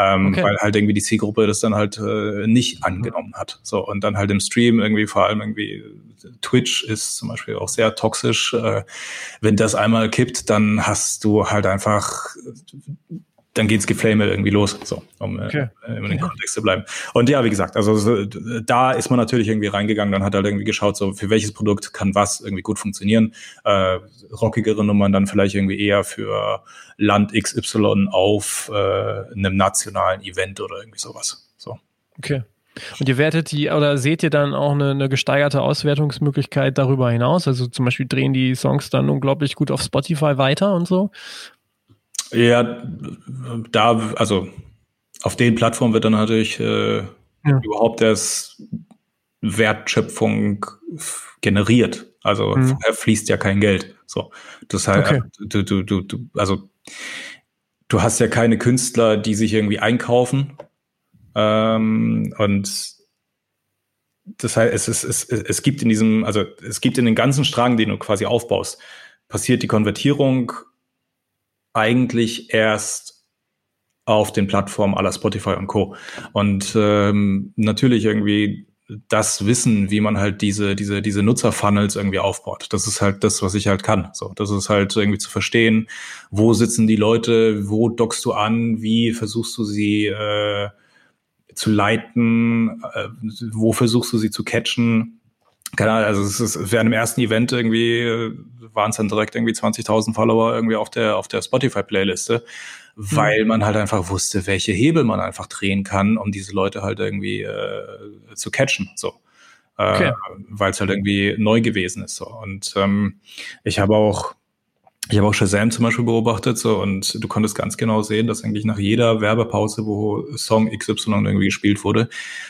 ähm, okay. weil halt irgendwie die Zielgruppe das dann halt äh, nicht angenommen hat. So und dann halt im Stream irgendwie vor allem irgendwie Twitch ist zum Beispiel auch sehr toxisch. Äh, wenn das einmal kippt, dann hast du halt einfach dann geht's Geflame irgendwie los, so, um äh, okay. äh, in den Kontext zu bleiben. Und ja, wie gesagt, also so, da ist man natürlich irgendwie reingegangen, dann hat halt irgendwie geschaut, so für welches Produkt kann was irgendwie gut funktionieren. Äh, rockigere Nummern dann vielleicht irgendwie eher für Land XY auf äh, einem nationalen Event oder irgendwie sowas. So. Okay. Und ihr wertet die oder seht ihr dann auch eine, eine, gesteigerte Auswertungsmöglichkeit darüber hinaus? Also zum Beispiel drehen die Songs dann unglaublich gut auf Spotify weiter und so? Ja, da, also auf den Plattformen wird dann natürlich äh, ja. überhaupt erst Wertschöpfung generiert. Also mhm. fließt ja kein Geld. So, das heißt, okay. du, du, du, du, also du hast ja keine Künstler, die sich irgendwie einkaufen. Ähm, und das heißt, es, ist, es, es gibt in diesem, also es gibt in den ganzen Strang, den du quasi aufbaust, passiert die Konvertierung eigentlich erst auf den Plattformen aller Spotify und Co. Und ähm, natürlich irgendwie das Wissen, wie man halt diese, diese, diese Nutzerfunnels irgendwie aufbaut. Das ist halt das, was ich halt kann. So, das ist halt irgendwie zu verstehen, wo sitzen die Leute, wo dockst du an, wie versuchst du sie äh, zu leiten, äh, wo versuchst du sie zu catchen. Keine Ahnung, also es ist während dem ersten Event irgendwie äh, waren es dann direkt irgendwie 20.000 Follower irgendwie auf der auf der Spotify Playliste, weil mhm. man halt einfach wusste, welche Hebel man einfach drehen kann, um diese Leute halt irgendwie äh, zu catchen. So. Äh, okay. weil es halt irgendwie neu gewesen ist. So. Und ähm, ich habe auch ich habe auch Shazam zum Beispiel beobachtet so und du konntest ganz genau sehen, dass eigentlich nach jeder Werbepause, wo Song XY irgendwie gespielt wurde,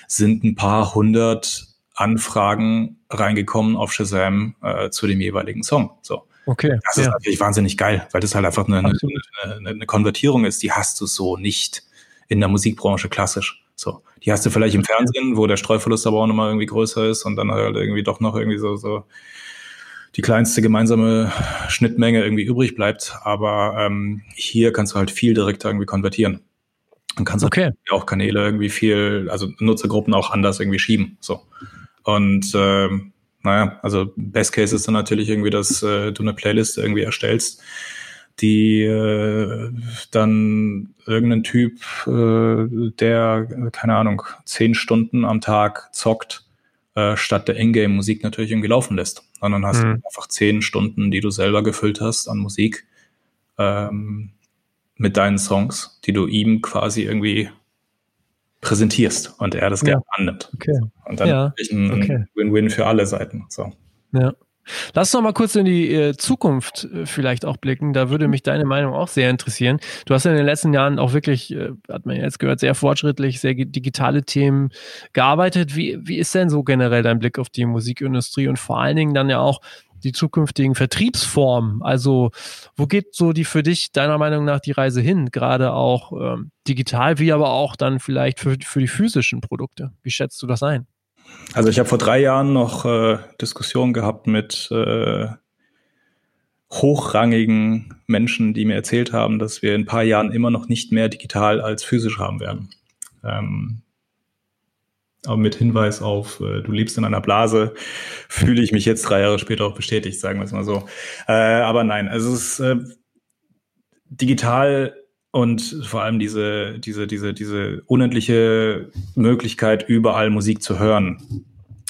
sind ein paar hundert Anfragen reingekommen auf Shazam äh, zu dem jeweiligen Song. So. Okay. Das ist ja. natürlich wahnsinnig geil, weil das halt einfach eine, eine, eine, eine Konvertierung ist, die hast du so nicht in der Musikbranche klassisch. So. Die hast du vielleicht im Fernsehen, wo der Streuverlust aber auch nochmal irgendwie größer ist und dann halt irgendwie doch noch irgendwie so, so die kleinste gemeinsame Schnittmenge irgendwie übrig bleibt. Aber ähm, hier kannst du halt viel direkter irgendwie konvertieren. Und kannst okay. auch Kanäle irgendwie viel, also Nutzergruppen auch anders irgendwie schieben. So. Und äh, naja, also Best Case ist dann natürlich irgendwie, dass äh, du eine Playlist irgendwie erstellst, die äh, dann irgendein Typ, äh, der, keine Ahnung, zehn Stunden am Tag zockt, äh, statt der Ingame-Musik natürlich irgendwie laufen lässt. Und dann hast mhm. du einfach zehn Stunden, die du selber gefüllt hast an Musik ähm, mit deinen Songs, die du ihm quasi irgendwie präsentierst und er das ja. gerne annimmt. Okay. Und dann ja. ein Win-Win okay. für alle Seiten. So. Ja. Lass noch mal kurz in die äh, Zukunft äh, vielleicht auch blicken. Da würde mich deine Meinung auch sehr interessieren. Du hast in den letzten Jahren auch wirklich, äh, hat man jetzt gehört, sehr fortschrittlich, sehr digitale Themen gearbeitet. Wie, wie ist denn so generell dein Blick auf die Musikindustrie und vor allen Dingen dann ja auch die zukünftigen Vertriebsformen? Also, wo geht so die für dich deiner Meinung nach die Reise hin? Gerade auch ähm, digital, wie aber auch dann vielleicht für, für die physischen Produkte. Wie schätzt du das ein? Also ich habe vor drei Jahren noch äh, Diskussionen gehabt mit äh, hochrangigen Menschen, die mir erzählt haben, dass wir in ein paar Jahren immer noch nicht mehr digital als physisch haben werden. Ähm, aber mit Hinweis auf, äh, du liebst in einer Blase, fühle ich mich jetzt drei Jahre später auch bestätigt, sagen wir es mal so. Äh, aber nein, also es ist äh, digital und vor allem diese, diese, diese, diese unendliche Möglichkeit, überall Musik zu hören,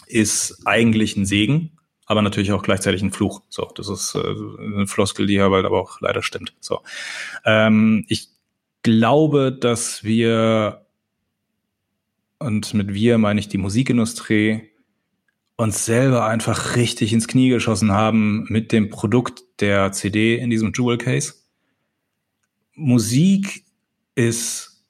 ist eigentlich ein Segen, aber natürlich auch gleichzeitig ein Fluch. So, das ist äh, eine Floskel, die aber auch leider stimmt. So, ähm, ich glaube, dass wir und mit wir meine ich die Musikindustrie uns selber einfach richtig ins Knie geschossen haben mit dem Produkt der CD in diesem Jewel Case Musik ist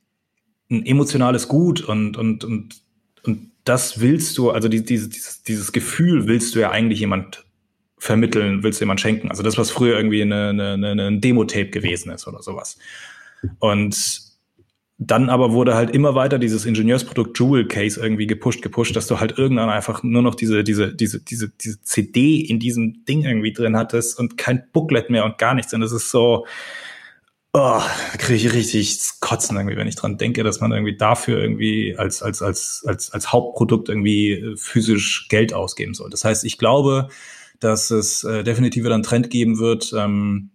ein emotionales Gut und, und, und, und das willst du, also die, dieses, dieses Gefühl willst du ja eigentlich jemand vermitteln, willst du jemand schenken. Also das, was früher irgendwie eine, eine, eine, ein Demo-Tape gewesen ist oder sowas. Und dann aber wurde halt immer weiter dieses Ingenieursprodukt Jewel Case irgendwie gepusht, gepusht, dass du halt irgendwann einfach nur noch diese, diese, diese, diese, diese CD in diesem Ding irgendwie drin hattest und kein Booklet mehr und gar nichts. Und es ist so, oh, kriege ich richtig Kotzen irgendwie, wenn ich dran denke, dass man irgendwie dafür irgendwie als, als, als, als, als Hauptprodukt irgendwie äh, physisch Geld ausgeben soll. Das heißt, ich glaube, dass es äh, definitiv wieder einen Trend geben wird, ähm,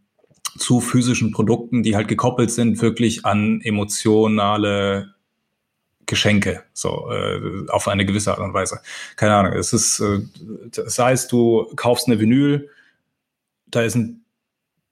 zu physischen Produkten, die halt gekoppelt sind, wirklich an emotionale Geschenke, so äh, auf eine gewisse Art und Weise. Keine Ahnung. Es ist, äh, sei es du kaufst eine Vinyl, da ist ein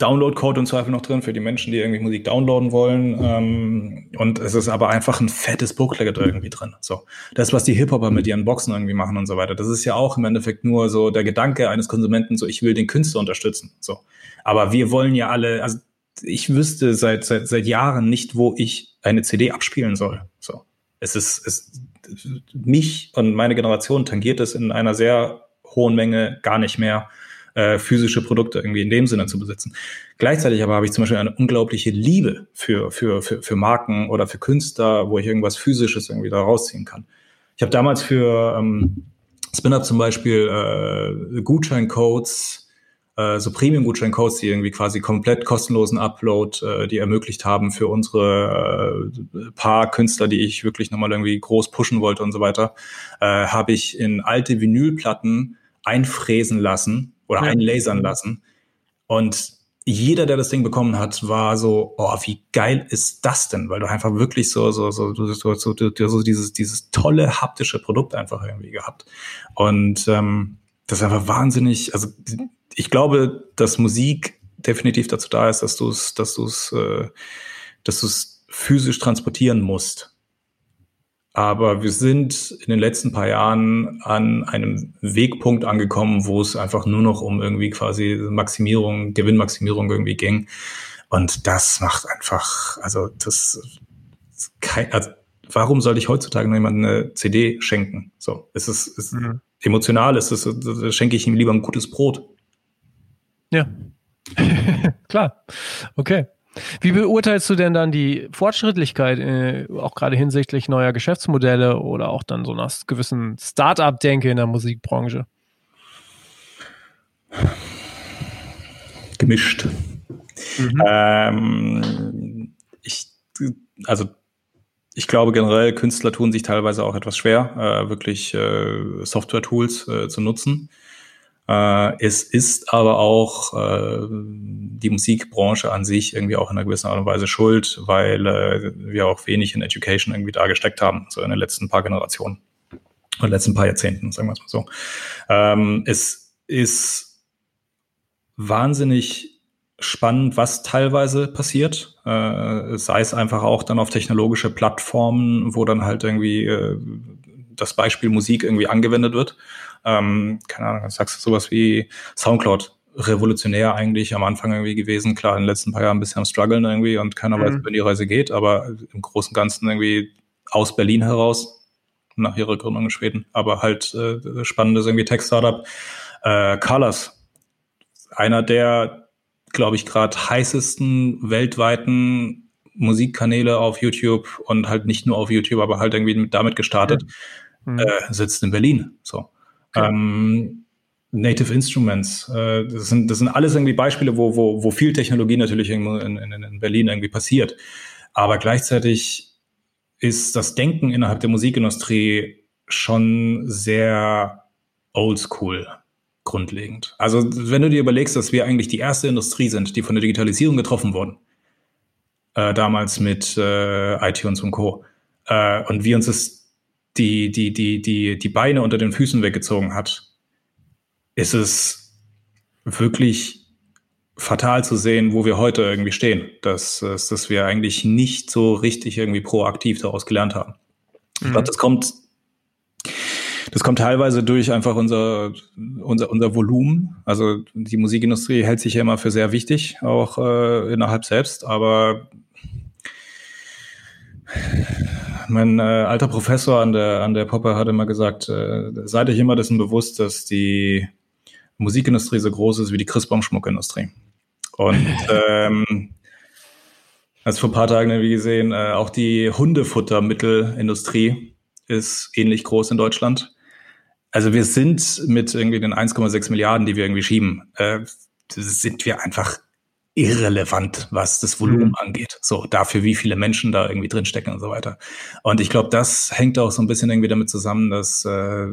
Download-Code und Zweifel noch drin für die Menschen, die irgendwie Musik downloaden wollen. Ähm, und es ist aber einfach ein fettes Booklet irgendwie drin. So. Das, was die Hip-Hopper mit ihren Boxen irgendwie machen und so weiter. Das ist ja auch im Endeffekt nur so der Gedanke eines Konsumenten, so ich will den Künstler unterstützen. So. Aber wir wollen ja alle, also ich wüsste seit, seit, seit Jahren nicht, wo ich eine CD abspielen soll. So. Es ist, es, mich und meine Generation tangiert es in einer sehr hohen Menge gar nicht mehr äh, physische Produkte irgendwie in dem Sinne zu besitzen. Gleichzeitig aber habe ich zum Beispiel eine unglaubliche Liebe für, für, für, für Marken oder für Künstler, wo ich irgendwas Physisches irgendwie da rausziehen kann. Ich habe damals für ähm, Spin-Up zum Beispiel äh, Gutscheincodes, äh, so Premium-Gutscheincodes, die irgendwie quasi komplett kostenlosen Upload, äh, die ermöglicht haben für unsere äh, paar Künstler, die ich wirklich nochmal irgendwie groß pushen wollte und so weiter, äh, habe ich in alte Vinylplatten einfräsen lassen oder ja. einlasern lassen. Und jeder, der das Ding bekommen hat, war so, oh, wie geil ist das denn? Weil du einfach wirklich so, so, so, so, so, so, so dieses, dieses tolle haptische Produkt einfach irgendwie gehabt. Und ähm, das ist einfach wahnsinnig, also ich glaube, dass Musik definitiv dazu da ist, dass du es, dass du es, äh, dass du es physisch transportieren musst. Aber wir sind in den letzten paar Jahren an einem Wegpunkt angekommen, wo es einfach nur noch um irgendwie quasi Maximierung, Gewinnmaximierung irgendwie ging. Und das macht einfach, also das, kein, also warum sollte ich heutzutage noch jemandem eine CD schenken? So, es ist, es ist mhm. emotional, es ist, schenke ich ihm lieber ein gutes Brot. Ja, klar. Okay. Wie beurteilst du denn dann die Fortschrittlichkeit, äh, auch gerade hinsichtlich neuer Geschäftsmodelle oder auch dann so einer gewissen Start-up-Denke in der Musikbranche? Gemischt. Mhm. Ähm, ich, also ich glaube generell, Künstler tun sich teilweise auch etwas schwer, äh, wirklich äh, Software-Tools äh, zu nutzen. Äh, es ist aber auch äh, die Musikbranche an sich irgendwie auch in einer gewissen Art und Weise schuld, weil äh, wir auch wenig in Education irgendwie da gesteckt haben, so in den letzten paar Generationen und letzten paar Jahrzehnten, sagen wir es mal so. Ähm, es ist wahnsinnig spannend, was teilweise passiert. Äh, sei es einfach auch dann auf technologische Plattformen, wo dann halt irgendwie äh, das Beispiel Musik irgendwie angewendet wird ähm, keine Ahnung, sagst du sowas wie Soundcloud, revolutionär eigentlich am Anfang irgendwie gewesen. Klar, in den letzten paar Jahren ein bisschen am struggeln irgendwie und keiner mhm. weiß, wohin die Reise geht, aber im Großen und Ganzen irgendwie aus Berlin heraus, nach ihrer Gründung in Schweden, aber halt äh, spannendes irgendwie Tech-Startup. Äh, Colors, einer der, glaube ich, gerade heißesten weltweiten Musikkanäle auf YouTube und halt nicht nur auf YouTube, aber halt irgendwie damit gestartet, mhm. äh, sitzt in Berlin. So. Ähm, Native Instruments, äh, das, sind, das sind alles irgendwie Beispiele, wo, wo, wo viel Technologie natürlich in, in, in Berlin irgendwie passiert. Aber gleichzeitig ist das Denken innerhalb der Musikindustrie schon sehr oldschool grundlegend. Also wenn du dir überlegst, dass wir eigentlich die erste Industrie sind, die von der Digitalisierung getroffen wurden, äh, damals mit äh, iTunes und Co. Äh, und wir uns das die, die, die, die, die Beine unter den Füßen weggezogen hat, ist es wirklich fatal zu sehen, wo wir heute irgendwie stehen. Dass, dass wir eigentlich nicht so richtig irgendwie proaktiv daraus gelernt haben. Mhm. Ich glaube, das kommt, das kommt teilweise durch einfach unser, unser, unser Volumen. Also die Musikindustrie hält sich ja immer für sehr wichtig, auch äh, innerhalb selbst, aber mein äh, alter Professor an der, an der Poppe hat immer gesagt, äh, seid euch immer dessen bewusst, dass die Musikindustrie so groß ist wie die Christbaum-Schmuckindustrie. Und ähm, als vor ein paar Tagen wie gesehen, äh, auch die Hundefuttermittelindustrie ist ähnlich groß in Deutschland. Also wir sind mit irgendwie den 1,6 Milliarden, die wir irgendwie schieben, äh, sind wir einfach irrelevant, was das Volumen mhm. angeht. So, dafür, wie viele Menschen da irgendwie drinstecken und so weiter. Und ich glaube, das hängt auch so ein bisschen irgendwie damit zusammen, dass äh,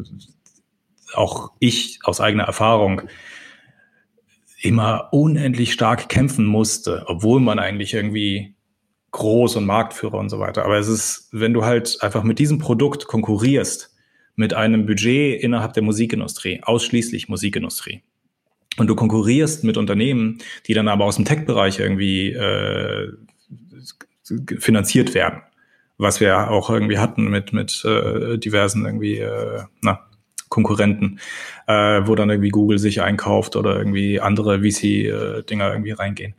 auch ich aus eigener Erfahrung immer unendlich stark kämpfen musste, obwohl man eigentlich irgendwie groß und Marktführer und so weiter. Aber es ist, wenn du halt einfach mit diesem Produkt konkurrierst, mit einem Budget innerhalb der Musikindustrie, ausschließlich Musikindustrie, und du konkurrierst mit Unternehmen, die dann aber aus dem Tech-Bereich irgendwie äh, finanziert werden, was wir auch irgendwie hatten mit mit äh, diversen irgendwie äh, na, Konkurrenten, äh, wo dann irgendwie Google sich einkauft oder irgendwie andere VC-Dinger äh, irgendwie reingehen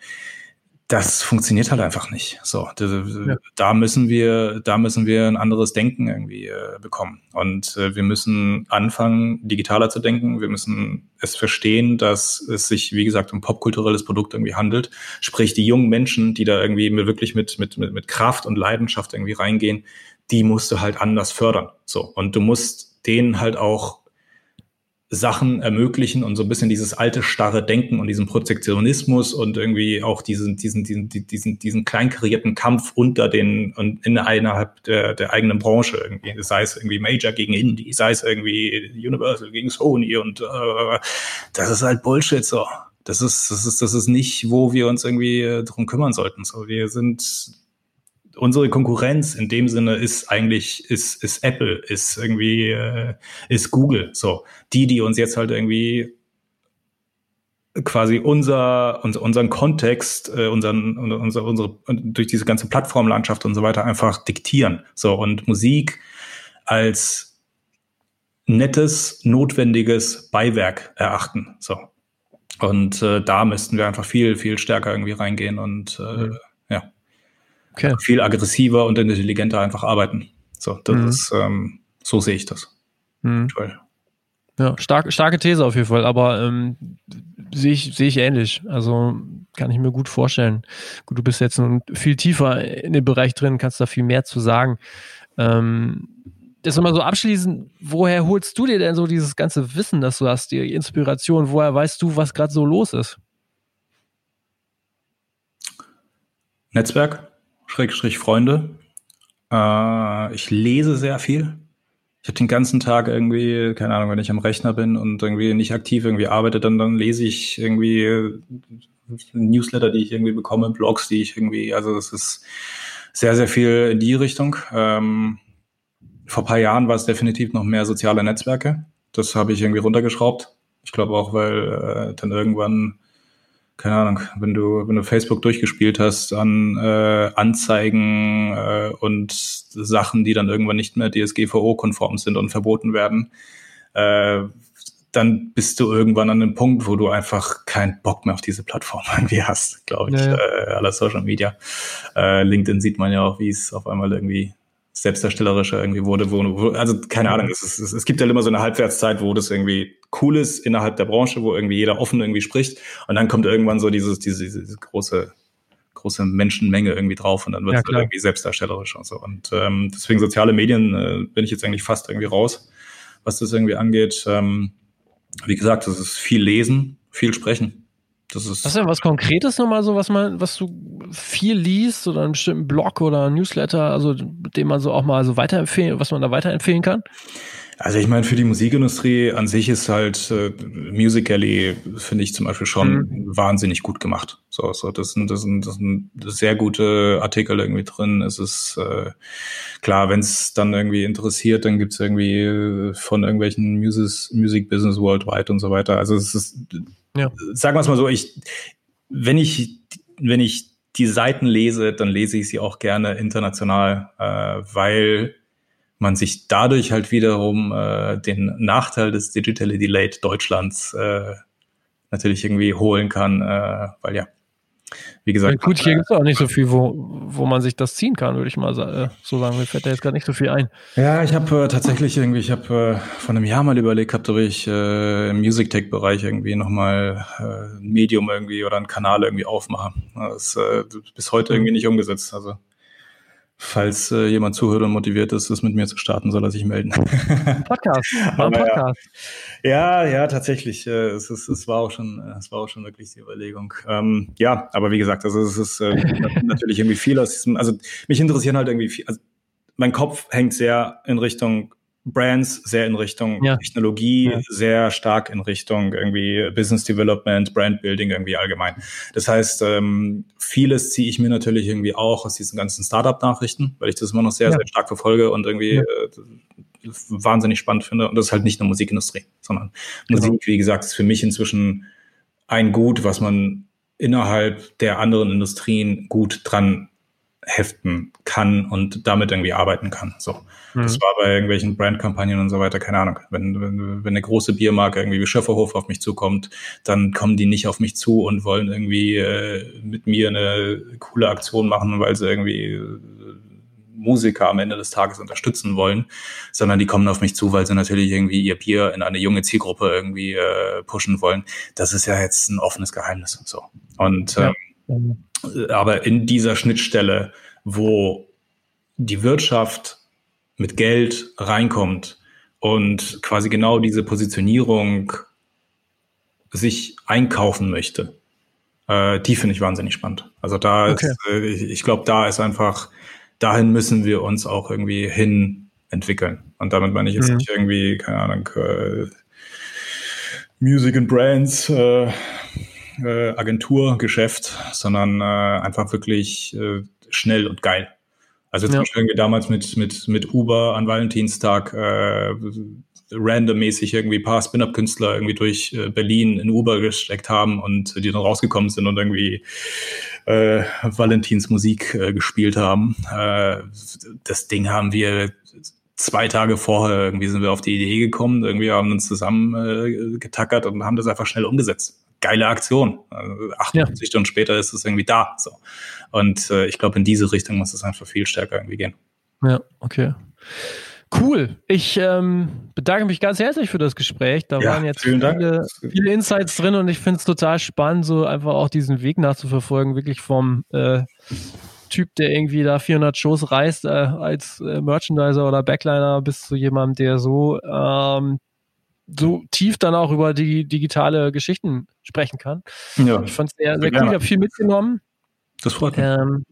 das funktioniert halt einfach nicht. So, ja. da müssen wir, da müssen wir ein anderes Denken irgendwie äh, bekommen. Und äh, wir müssen anfangen, digitaler zu denken. Wir müssen es verstehen, dass es sich, wie gesagt, um popkulturelles Produkt irgendwie handelt. Sprich, die jungen Menschen, die da irgendwie wirklich mit, mit, mit, mit Kraft und Leidenschaft irgendwie reingehen, die musst du halt anders fördern. So. Und du musst denen halt auch Sachen ermöglichen und so ein bisschen dieses alte starre Denken und diesen Protektionismus und irgendwie auch diesen diesen diesen diesen diesen kleinkarierten Kampf unter den und in innerhalb der, der eigenen Branche irgendwie sei es irgendwie Major gegen Indie sei es irgendwie Universal gegen Sony und äh, das ist halt Bullshit so Das ist, das ist, das ist nicht, wo wir uns irgendwie äh, drum kümmern sollten. So, wir sind unsere Konkurrenz in dem Sinne ist eigentlich ist, ist Apple, ist irgendwie äh, ist Google. So die, die uns jetzt halt irgendwie quasi unser, unser unseren Kontext, äh, unseren unser, unsere durch diese ganze Plattformlandschaft und so weiter einfach diktieren. So und Musik als nettes, notwendiges Beiwerk erachten. So und äh, da müssten wir einfach viel viel stärker irgendwie reingehen und äh, mhm. Okay. viel aggressiver und intelligenter einfach arbeiten. So das mhm. ist ähm, so sehe ich das. Mhm. Toll. Ja, stark, starke These auf jeden Fall, aber ähm, sehe ich, sehe ich ähnlich. Also kann ich mir gut vorstellen. Gut, du bist jetzt nun viel tiefer in dem Bereich drin, kannst da viel mehr zu sagen. Ähm, das nochmal so abschließend, woher holst du dir denn so dieses ganze Wissen, das du hast, die Inspiration, woher weißt du, was gerade so los ist? Netzwerk, Schrägstrich Freunde. Äh, ich lese sehr viel ich habe den ganzen Tag irgendwie, keine Ahnung, wenn ich am Rechner bin und irgendwie nicht aktiv irgendwie arbeite, dann, dann lese ich irgendwie äh, Newsletter, die ich irgendwie bekomme, Blogs, die ich irgendwie, also das ist sehr, sehr viel in die Richtung. Ähm, vor paar Jahren war es definitiv noch mehr soziale Netzwerke. Das habe ich irgendwie runtergeschraubt. Ich glaube auch, weil äh, dann irgendwann keine Ahnung, wenn du, wenn du Facebook durchgespielt hast an äh, Anzeigen äh, und Sachen, die dann irgendwann nicht mehr DSGVO-konform sind und verboten werden, äh, dann bist du irgendwann an einem Punkt, wo du einfach keinen Bock mehr auf diese Plattform irgendwie hast, glaube ich, ja, ja. äh, aller Social Media. Äh, LinkedIn sieht man ja auch, wie es auf einmal irgendwie selbstdarstellerischer irgendwie wurde, wo, wo also keine Ahnung, es, ist, es, gibt ja halt immer so eine Halbwertszeit, wo das irgendwie cool ist innerhalb der Branche, wo irgendwie jeder offen irgendwie spricht und dann kommt irgendwann so dieses, diese, diese große große Menschenmenge irgendwie drauf und dann wird es ja, halt irgendwie selbstdarstellerisch und so. Und ähm, deswegen soziale Medien äh, bin ich jetzt eigentlich fast irgendwie raus, was das irgendwie angeht. Ähm, wie gesagt, das ist viel lesen, viel sprechen. Das ist. Hast du denn was Konkretes nochmal so, was man, was du viel liest oder einen bestimmten Blog oder Newsletter, also den man so auch mal so weiterempfehlen, was man da weiterempfehlen kann? Also ich meine, für die Musikindustrie an sich ist halt äh, Musical.ly, finde ich zum Beispiel schon mhm. wahnsinnig gut gemacht. So, so das sind, das sind, das sind sehr gute Artikel irgendwie drin. Es ist äh, klar, wenn es dann irgendwie interessiert, dann gibt's irgendwie äh, von irgendwelchen Music, Music Business Worldwide und so weiter. Also es ist, ja. sagen wir es mal so, ich, wenn ich, wenn ich die Seiten lese, dann lese ich sie auch gerne international, äh, weil man sich dadurch halt wiederum äh, den Nachteil des Digitally Delayed Deutschlands äh, natürlich irgendwie holen kann, äh, weil ja, wie gesagt. Ja, gut, hier gibt es auch nicht so viel, wo, wo man sich das ziehen kann, würde ich mal äh, so sagen. Mir fällt da jetzt gerade nicht so viel ein. Ja, ich habe äh, tatsächlich irgendwie, ich habe äh, vor einem Jahr mal überlegt gehabt, ob ich äh, im Music Tech-Bereich irgendwie nochmal äh, ein Medium irgendwie oder einen Kanal irgendwie aufmache. Das ist äh, bis heute irgendwie nicht umgesetzt. Also falls äh, jemand zuhört und motiviert ist, es mit mir zu starten, soll er sich melden. Podcast, ein Podcast. Ja, ja, ja tatsächlich. Äh, es, ist, es war auch schon, äh, es war auch schon wirklich die Überlegung. Ähm, ja, aber wie gesagt, also es ist äh, natürlich irgendwie viel aus diesem, also mich interessieren halt irgendwie viel, also mein Kopf hängt sehr in Richtung Brands sehr in Richtung ja. Technologie, ja. sehr stark in Richtung irgendwie Business Development, Brand Building irgendwie allgemein. Das heißt, ähm, vieles ziehe ich mir natürlich irgendwie auch aus diesen ganzen Startup-Nachrichten, weil ich das immer noch sehr, ja. sehr stark verfolge und irgendwie äh, wahnsinnig spannend finde. Und das ist halt nicht nur Musikindustrie, sondern genau. Musik, wie gesagt, ist für mich inzwischen ein Gut, was man innerhalb der anderen Industrien gut dran heften kann und damit irgendwie arbeiten kann. So. Mhm. Das war bei irgendwelchen Brandkampagnen und so weiter, keine Ahnung. Wenn, wenn, wenn eine große Biermarke irgendwie wie Schöfferhof auf mich zukommt, dann kommen die nicht auf mich zu und wollen irgendwie äh, mit mir eine coole Aktion machen, weil sie irgendwie äh, Musiker am Ende des Tages unterstützen wollen, sondern die kommen auf mich zu, weil sie natürlich irgendwie ihr Bier in eine junge Zielgruppe irgendwie äh, pushen wollen. Das ist ja jetzt ein offenes Geheimnis. So. Und ähm, ja aber in dieser Schnittstelle, wo die Wirtschaft mit Geld reinkommt und quasi genau diese Positionierung sich einkaufen möchte, äh, die finde ich wahnsinnig spannend. Also da okay. ist, äh, ich, ich glaube, da ist einfach, dahin müssen wir uns auch irgendwie hin entwickeln. Und damit meine ich jetzt mhm. nicht irgendwie, keine Ahnung, äh, Music and Brands, äh, äh, Agenturgeschäft, sondern äh, einfach wirklich äh, schnell und geil. Also zum ja. Beispiel irgendwie damals mit, mit, mit Uber an Valentinstag äh, randommäßig irgendwie ein paar Spin-Up-Künstler irgendwie durch äh, Berlin in Uber gesteckt haben und die dann rausgekommen sind und irgendwie äh, Valentins Musik äh, gespielt haben. Äh, das Ding haben wir zwei Tage vorher irgendwie sind wir auf die Idee gekommen, irgendwie haben uns zusammen äh, getackert und haben das einfach schnell umgesetzt. Geile Aktion. Also 48 ja. Stunden später ist es irgendwie da. So. Und äh, ich glaube, in diese Richtung muss es einfach viel stärker irgendwie gehen. Ja, okay. Cool. Ich ähm, bedanke mich ganz herzlich für das Gespräch. Da ja, waren jetzt viele, viele, Insights drin und ich finde es total spannend, so einfach auch diesen Weg nachzuverfolgen, wirklich vom äh, Typ, der irgendwie da 400 Shows reißt äh, als äh, Merchandiser oder Backliner bis zu jemandem, der so ähm, so tief dann auch über die digitale Geschichten sprechen kann. Ja, ich fand es sehr, sehr cool. Ich habe viel mitgenommen. Das freut mich. Ähm,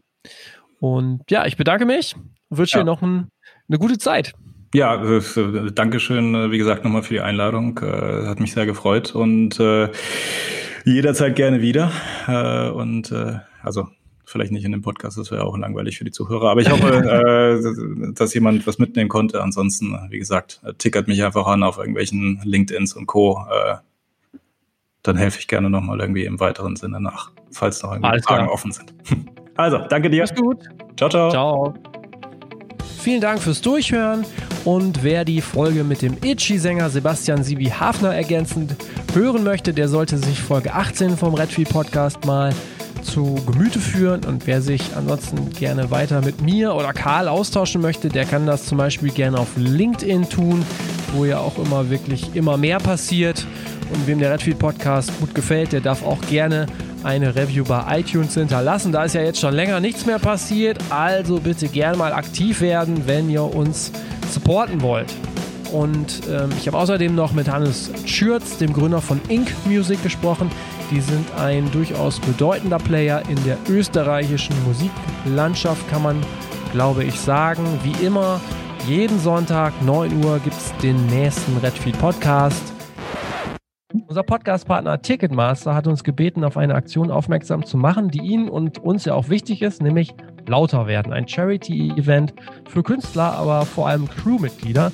und ja, ich bedanke mich und wünsche ja. dir noch ein, eine gute Zeit. Ja, äh, äh Dankeschön, äh, wie gesagt, nochmal für die Einladung. Äh, hat mich sehr gefreut und äh, jederzeit gerne wieder. Äh, und also vielleicht nicht in dem Podcast, das wäre auch langweilig für die Zuhörer. Aber ich hoffe, äh, dass jemand was mitnehmen konnte. Ansonsten, wie gesagt, tickert mich einfach an auf irgendwelchen LinkedIns und Co. Äh, dann helfe ich gerne nochmal irgendwie im weiteren Sinne nach, falls noch irgendwie Fragen offen sind. Also, danke dir. Mach's gut. Ciao, ciao. Ciao. Vielen Dank fürs Durchhören und wer die Folge mit dem Itchy-Sänger Sebastian Sibi Hafner ergänzend hören möchte, der sollte sich Folge 18 vom Redfield Podcast mal zu Gemüte führen. Und wer sich ansonsten gerne weiter mit mir oder Karl austauschen möchte, der kann das zum Beispiel gerne auf LinkedIn tun, wo ja auch immer wirklich immer mehr passiert. Und wem der Redfield Podcast gut gefällt, der darf auch gerne eine Review bei iTunes hinterlassen. Da ist ja jetzt schon länger nichts mehr passiert. Also bitte gerne mal aktiv werden, wenn ihr uns supporten wollt. Und ähm, ich habe außerdem noch mit Hannes Schürz, dem Gründer von Ink Music, gesprochen. Die sind ein durchaus bedeutender Player in der österreichischen Musiklandschaft, kann man, glaube ich, sagen. Wie immer, jeden Sonntag 9 Uhr gibt es den nächsten Redfeed Podcast. Unser Podcastpartner Ticketmaster hat uns gebeten, auf eine Aktion aufmerksam zu machen, die Ihnen und uns ja auch wichtig ist, nämlich lauter werden. Ein Charity-Event für Künstler, aber vor allem Crewmitglieder.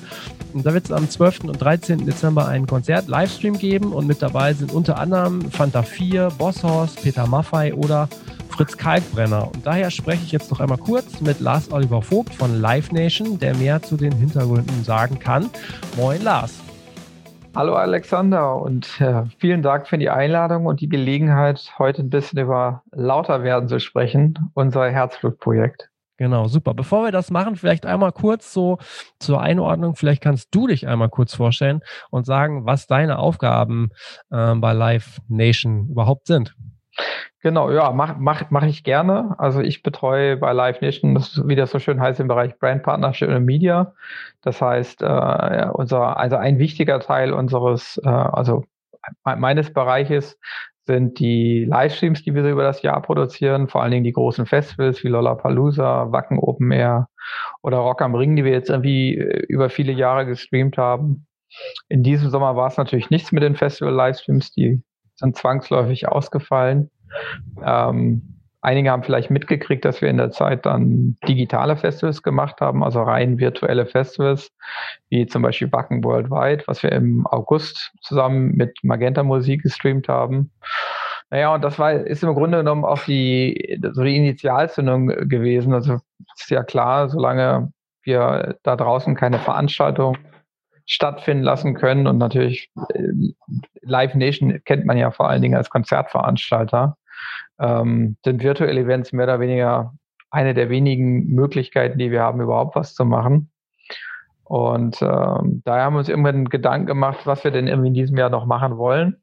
Und da wird es am 12. und 13. Dezember einen Konzert-Livestream geben und mit dabei sind unter anderem Fanta 4, Bosshorst, Peter Maffei oder Fritz Kalkbrenner. Und daher spreche ich jetzt noch einmal kurz mit Lars Oliver Vogt von Live Nation, der mehr zu den Hintergründen sagen kann. Moin Lars. Hallo Alexander und äh, vielen Dank für die Einladung und die Gelegenheit, heute ein bisschen über lauter werden zu sprechen, unser Herzblutprojekt. Genau, super. Bevor wir das machen, vielleicht einmal kurz so zur Einordnung. Vielleicht kannst du dich einmal kurz vorstellen und sagen, was deine Aufgaben äh, bei Live Nation überhaupt sind. Genau, ja, mache mach, mach ich gerne. Also ich betreue bei Live Nation, das, wie das so schön heißt, im Bereich Brand Partnership und Media. Das heißt, äh, unser, also ein wichtiger Teil unseres, äh, also meines Bereiches sind die Livestreams, die wir so über das Jahr produzieren, vor allen Dingen die großen Festivals wie Lollapalooza, Wacken Open Air oder Rock am Ring, die wir jetzt irgendwie äh, über viele Jahre gestreamt haben. In diesem Sommer war es natürlich nichts mit den Festival-Livestreams, die sind zwangsläufig ausgefallen. Ähm, einige haben vielleicht mitgekriegt, dass wir in der Zeit dann digitale Festivals gemacht haben, also rein virtuelle Festivals, wie zum Beispiel Backen Worldwide, was wir im August zusammen mit Magenta Musik gestreamt haben. Naja, und das war, ist im Grunde genommen auch die, so die Initialzündung gewesen. Also ist ja klar, solange wir da draußen keine Veranstaltung stattfinden lassen können und natürlich äh, Live Nation kennt man ja vor allen Dingen als Konzertveranstalter ähm, sind virtuelle Events mehr oder weniger eine der wenigen Möglichkeiten, die wir haben, überhaupt was zu machen. Und ähm, daher haben wir uns irgendwann Gedanken gemacht, was wir denn irgendwie in diesem Jahr noch machen wollen.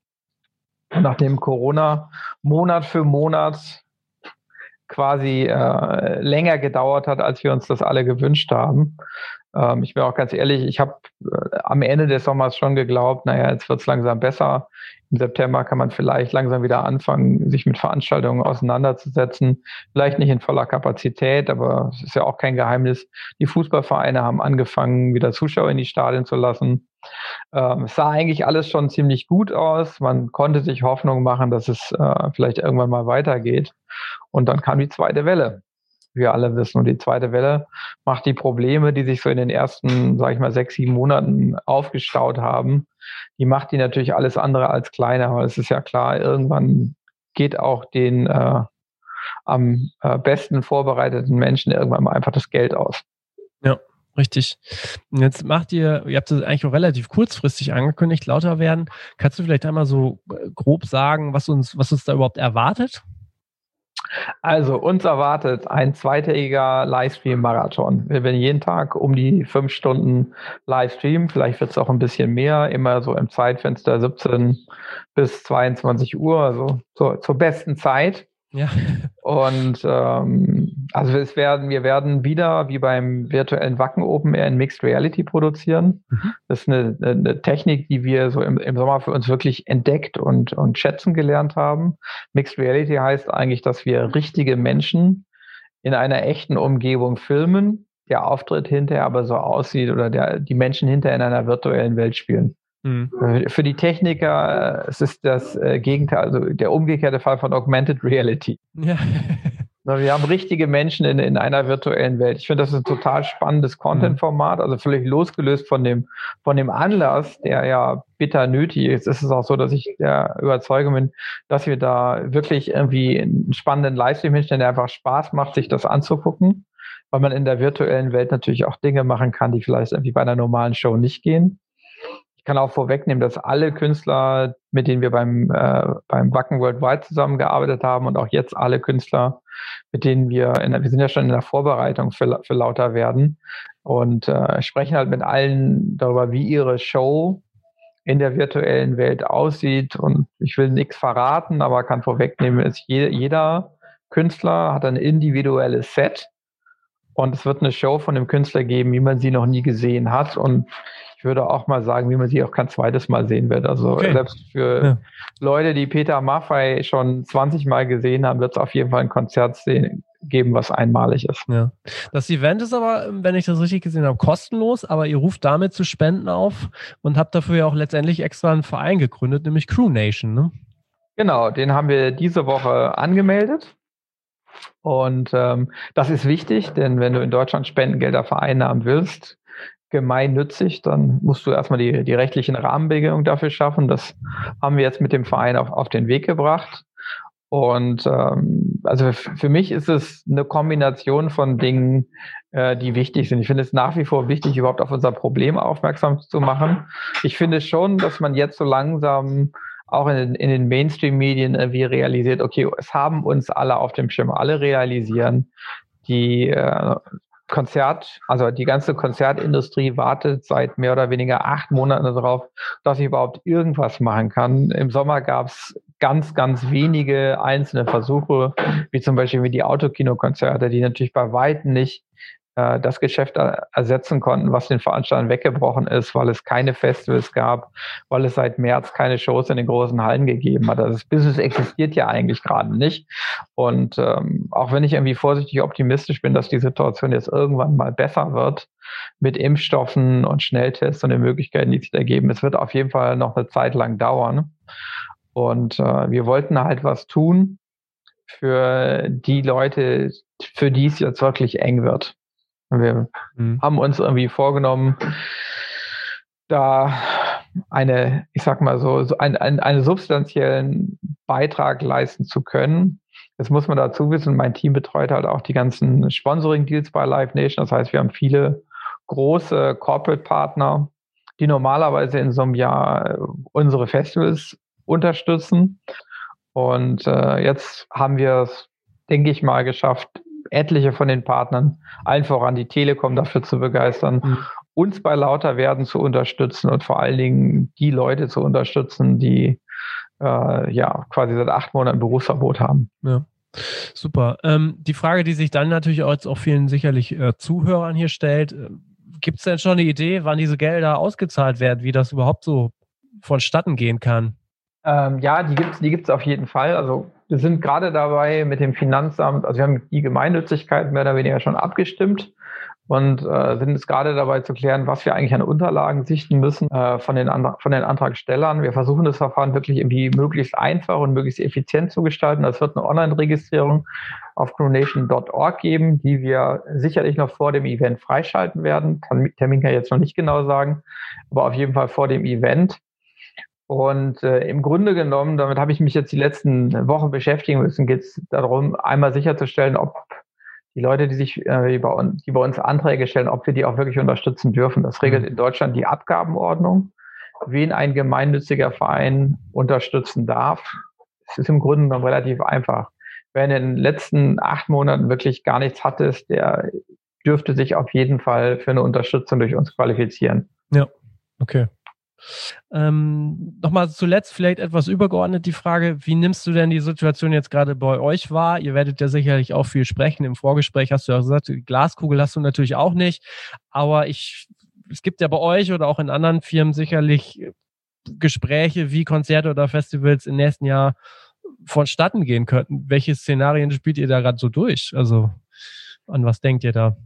Nachdem Corona Monat für Monat quasi äh, länger gedauert hat, als wir uns das alle gewünscht haben. Ähm, ich bin auch ganz ehrlich, ich habe äh, am Ende des Sommers schon geglaubt, naja, jetzt wird es langsam besser Im September kann man vielleicht langsam wieder anfangen, sich mit Veranstaltungen auseinanderzusetzen. Vielleicht nicht in voller Kapazität, aber es ist ja auch kein Geheimnis. Die Fußballvereine haben angefangen, wieder Zuschauer in die Stadien zu lassen. Ähm, es sah eigentlich alles schon ziemlich gut aus. Man konnte sich Hoffnung machen, dass es äh, vielleicht irgendwann mal weitergeht. Und dann kam die zweite Welle wir alle wissen. Und die zweite Welle macht die Probleme, die sich so in den ersten, sage ich mal, sechs, sieben Monaten aufgestaut haben, die macht die natürlich alles andere als kleiner, weil es ist ja klar, irgendwann geht auch den äh, am äh, besten vorbereiteten Menschen irgendwann mal einfach das Geld aus. Ja. Richtig. Und jetzt macht ihr, ihr habt es eigentlich auch relativ kurzfristig angekündigt, lauter werden. Kannst du vielleicht einmal so äh, grob sagen, was uns, was uns da überhaupt erwartet? Also uns erwartet ein zweitägiger Livestream-Marathon. Wir werden jeden Tag um die fünf Stunden Livestream. Vielleicht wird es auch ein bisschen mehr, immer so im Zeitfenster 17 bis 22 Uhr, also so, zur besten Zeit. Ja. Und ähm, also es werden, wir werden wieder wie beim virtuellen Wacken Open Air in Mixed Reality produzieren. Mhm. Das ist eine, eine, Technik, die wir so im, im Sommer für uns wirklich entdeckt und, und schätzen gelernt haben. Mixed Reality heißt eigentlich, dass wir richtige Menschen in einer echten Umgebung filmen, der Auftritt hinterher aber so aussieht oder der, die Menschen hinterher in einer virtuellen Welt spielen. Mhm. Äh, für die Techniker äh, es ist das äh, Gegenteil, also der umgekehrte Fall von Augmented Reality. Ja. Wir haben richtige Menschen in, in einer virtuellen Welt. Ich finde, das ist ein total spannendes Content-Format, also völlig losgelöst von dem, von dem Anlass, der ja bitter nötig ist. Es ist auch so, dass ich der Überzeugung bin, dass wir da wirklich irgendwie einen spannenden Livestream hinstellen, der einfach Spaß macht, sich das anzugucken, weil man in der virtuellen Welt natürlich auch Dinge machen kann, die vielleicht irgendwie bei einer normalen Show nicht gehen. Ich kann auch vorwegnehmen, dass alle Künstler, mit denen wir beim, äh, beim Wacken Worldwide zusammengearbeitet haben und auch jetzt alle Künstler, mit denen wir, in, wir sind ja schon in der Vorbereitung für, für Lauter werden und äh, sprechen halt mit allen darüber, wie ihre Show in der virtuellen Welt aussieht. Und ich will nichts verraten, aber kann vorwegnehmen, ist je, jeder Künstler hat ein individuelles Set und es wird eine Show von dem Künstler geben, wie man sie noch nie gesehen hat. Und ich würde auch mal sagen, wie man sie auch kein zweites Mal sehen wird. Also okay. selbst für ja. Leute, die Peter Maffei schon 20 Mal gesehen haben, wird es auf jeden Fall ein Konzert sehen, geben, was einmalig ist. Ja. Das Event ist aber, wenn ich das richtig gesehen habe, kostenlos, aber ihr ruft damit zu Spenden auf und habt dafür ja auch letztendlich extra einen Verein gegründet, nämlich Crew Nation, ne? Genau, den haben wir diese Woche angemeldet. Und ähm, das ist wichtig, denn wenn du in Deutschland Spendengelder vereinnahmen willst, gemeinnützig, dann musst du erstmal die, die rechtlichen Rahmenbedingungen dafür schaffen. Das haben wir jetzt mit dem Verein auf, auf den Weg gebracht. Und ähm, also für mich ist es eine Kombination von Dingen, äh, die wichtig sind. Ich finde es nach wie vor wichtig, überhaupt auf unser Problem aufmerksam zu machen. Ich finde schon, dass man jetzt so langsam auch in in den Mainstream-Medien irgendwie realisiert, okay, es haben uns alle auf dem Schirm, alle realisieren, die äh, Konzert, also die ganze Konzertindustrie wartet seit mehr oder weniger acht Monaten darauf, dass sie überhaupt irgendwas machen kann. Im Sommer gab es ganz, ganz wenige einzelne Versuche, wie zum Beispiel wie die Autokinokonzerte, die natürlich bei weitem nicht äh, das Geschäft ersetzen konnten, was den Veranstaltern weggebrochen ist, weil es keine Festivals gab, weil es seit März keine Shows in den großen Hallen gegeben hat. Also das Business existiert ja eigentlich gerade nicht. Und ähm, auch wenn ich irgendwie vorsichtig optimistisch bin, dass die Situation jetzt irgendwann mal besser wird mit Impfstoffen und Schnelltests und den Möglichkeiten, die sich da geben, es wird auf jeden Fall noch eine Zeit lang dauern. Und äh, wir wollten halt was tun für die Leute, für die es jetzt wirklich eng wird. Wir mhm. haben uns irgendwie vorgenommen, da eine, ich sag mal so, so ein, ein, einen substanziellen Beitrag leisten zu können. Jetzt muss man dazu wissen, mein Team betreut halt auch die ganzen Sponsoring-Deals bei Live Nation. Das heißt, wir haben viele große Corporate-Partner, die normalerweise in so einem Jahr unsere Festivals unterstützen. Und äh, jetzt haben wir es, denke ich mal, geschafft, etliche von den Partnern, allen voran die Telekom dafür zu begeistern, mhm. uns bei Lauter werden zu unterstützen und vor allen Dingen die Leute zu unterstützen, die äh, ja quasi seit acht Monaten Berufsverbot haben. Ja. Super. Ähm, die Frage, die sich dann natürlich auch jetzt auch vielen sicherlich äh, Zuhörern hier stellt, äh, gibt es denn schon eine Idee, wann diese Gelder ausgezahlt werden, wie das überhaupt so vonstatten gehen kann? Ähm, ja, die gibt es die gibt's auf jeden Fall. Also sind gerade dabei mit dem Finanzamt, also wir haben die Gemeinnützigkeit mehr oder weniger schon abgestimmt und äh, sind jetzt gerade dabei zu klären, was wir eigentlich an Unterlagen sichten müssen äh, von, den von den Antragstellern. Wir versuchen das Verfahren wirklich irgendwie möglichst einfach und möglichst effizient zu gestalten. Es wird eine Online-Registrierung auf crewonation.org geben, die wir sicherlich noch vor dem Event freischalten werden. Kann Termin kann ich jetzt noch nicht genau sagen, aber auf jeden Fall vor dem Event. Und äh, im Grunde genommen, damit habe ich mich jetzt die letzten Wochen beschäftigen müssen, geht es darum, einmal sicherzustellen, ob die Leute, die sich äh, bei uns, die bei uns Anträge stellen, ob wir die auch wirklich unterstützen dürfen. Das regelt mhm. in Deutschland die Abgabenordnung, wen ein gemeinnütziger Verein unterstützen darf. Es ist im Grunde genommen relativ einfach. Wer in den letzten acht Monaten wirklich gar nichts hatte, der dürfte sich auf jeden Fall für eine Unterstützung durch uns qualifizieren. Ja, okay. Ähm, Nochmal zuletzt vielleicht etwas übergeordnet die Frage, wie nimmst du denn die Situation jetzt gerade bei euch wahr? Ihr werdet ja sicherlich auch viel sprechen. Im Vorgespräch hast du ja gesagt, die Glaskugel hast du natürlich auch nicht. Aber ich, es gibt ja bei euch oder auch in anderen Firmen sicherlich Gespräche, wie Konzerte oder Festivals im nächsten Jahr vonstatten gehen könnten. Welche Szenarien spielt ihr da gerade so durch? Also an was denkt ihr da?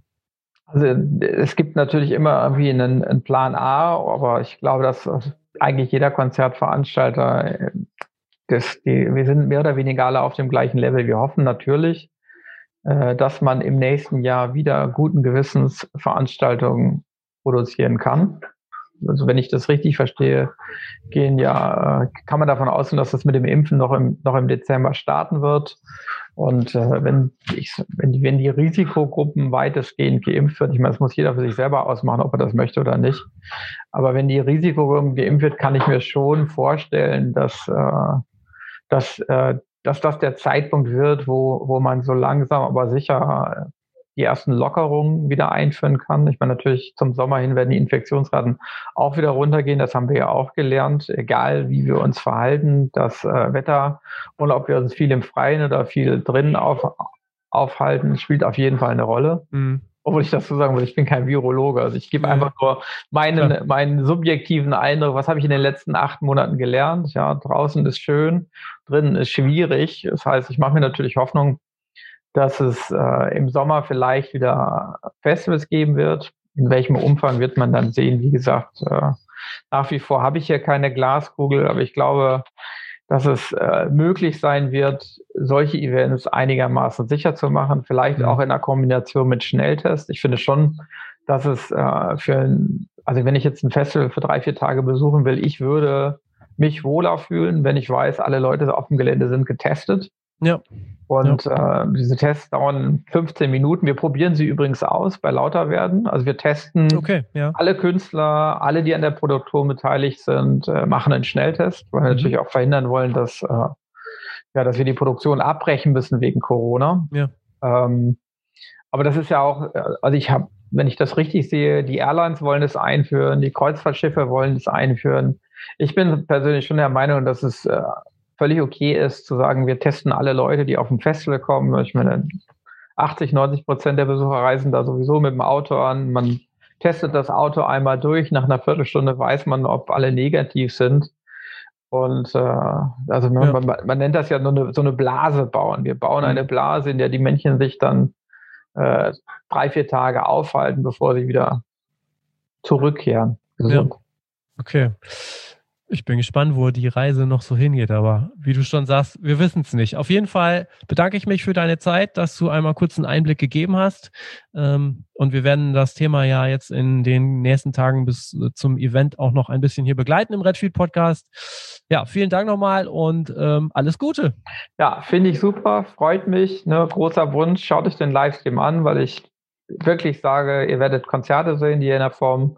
Also es gibt natürlich immer irgendwie einen, einen, Plan A, aber ich glaube, dass eigentlich jeder Konzertveranstalter, das, die, wir sind mehr oder weniger alle auf dem gleichen Level. Wir hoffen natürlich, äh, dass man im nächsten Jahr wieder guten Gewissens Veranstaltungen produzieren kann. Also wenn ich das richtig verstehe, gehen ja, äh, kann man davon ausgehen, dass das mit dem Impfen noch im, noch im Dezember starten wird. Und äh, wenn, ich, wenn, die, wenn die Risikogruppen weitestgehend geimpft wird, ich meine, das muss jeder für sich selber ausmachen, ob er das möchte oder nicht. Aber wenn die Risikogruppen geimpft wird, kann ich mir schon vorstellen, dass, äh, dass, äh, dass das der Zeitpunkt wird, wo, wo man so langsam aber sicher die ersten Lockerungen wieder einführen kann. Ich meine, natürlich zum Sommer hin werden die Infektionsraten auch wieder runtergehen. Das haben wir ja auch gelernt. Egal, wie wir uns verhalten, das äh, Wetter und ob wir uns viel im Freien oder viel drinnen auf, aufhalten, spielt auf jeden Fall eine Rolle. Mhm. Obwohl ich dazu sagen will, ich bin kein Virologe. Also ich gebe ja. einfach nur meinen, ja. meinen subjektiven Eindruck, was habe ich in den letzten acht Monaten gelernt. Ja, draußen ist schön, drinnen ist schwierig. Das heißt, ich mache mir natürlich Hoffnung, dass es äh, im Sommer vielleicht wieder Festivals geben wird. In welchem Umfang wird man dann sehen? Wie gesagt, äh, nach wie vor habe ich hier keine Glaskugel, aber ich glaube, dass es äh, möglich sein wird, solche Events einigermaßen sicher zu machen, vielleicht auch in einer Kombination mit Schnelltest. Ich finde schon, dass es äh, für ein, also wenn ich jetzt ein Festival für drei, vier Tage besuchen will, ich würde mich wohler fühlen, wenn ich weiß, alle Leute auf dem Gelände sind getestet. Ja. Und ja. äh, diese Tests dauern 15 Minuten. Wir probieren sie übrigens aus bei Lauterwerden. Also wir testen okay, ja. alle Künstler, alle, die an der Produktion beteiligt sind, äh, machen einen Schnelltest, weil wir mhm. natürlich auch verhindern wollen, dass, äh, ja, dass wir die Produktion abbrechen müssen wegen Corona. Ja. Ähm, aber das ist ja auch, äh, also ich habe, wenn ich das richtig sehe, die Airlines wollen es einführen, die Kreuzfahrtschiffe wollen es einführen. Ich bin persönlich schon der Meinung, dass es äh, völlig okay ist, zu sagen, wir testen alle Leute, die auf dem Festival kommen. Ich meine, 80, 90 Prozent der Besucher reisen da sowieso mit dem Auto an. Man testet das Auto einmal durch. Nach einer Viertelstunde weiß man, ob alle negativ sind. Und äh, also man, ja. man, man, nennt das ja nur eine, so eine Blase bauen. Wir bauen mhm. eine Blase, in der die Männchen sich dann äh, drei, vier Tage aufhalten, bevor sie wieder zurückkehren. Gesund. Ja. Okay. Ich bin gespannt, wo die Reise noch so hingeht, aber wie du schon sagst, wir wissen es nicht. Auf jeden Fall bedanke ich mich für deine Zeit, dass du einmal kurz einen Einblick gegeben hast. Ähm, und wir werden das Thema ja jetzt in den nächsten Tagen bis äh, zum Event auch noch ein bisschen hier begleiten im Redfield Podcast. Ja, vielen Dank nochmal und ähm, alles Gute. Ja, finde ich super, freut mich. Ne, großer Wunsch, schaut euch den Livestream an, weil ich wirklich sage, ihr werdet Konzerte sehen, die ihr in der Form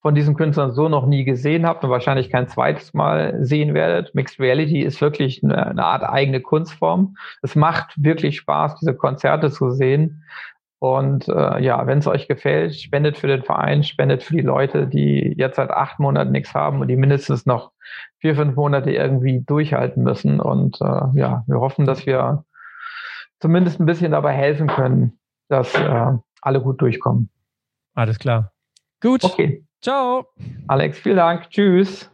von diesen Künstlern so noch nie gesehen habt und wahrscheinlich kein zweites Mal sehen werdet. Mixed Reality ist wirklich eine, eine Art eigene Kunstform. Es macht wirklich Spaß, diese Konzerte zu sehen. Und äh, ja, wenn es euch gefällt, spendet für den Verein, spendet für die Leute, die jetzt seit acht Monaten nichts haben und die mindestens noch vier, fünf Monate irgendwie durchhalten müssen. Und äh, ja, wir hoffen, dass wir zumindest ein bisschen dabei helfen können, dass äh, alle gut durchkommen. Alles klar. Gut. Okay. Ciao. Alex, vielen Dank. Tschüss.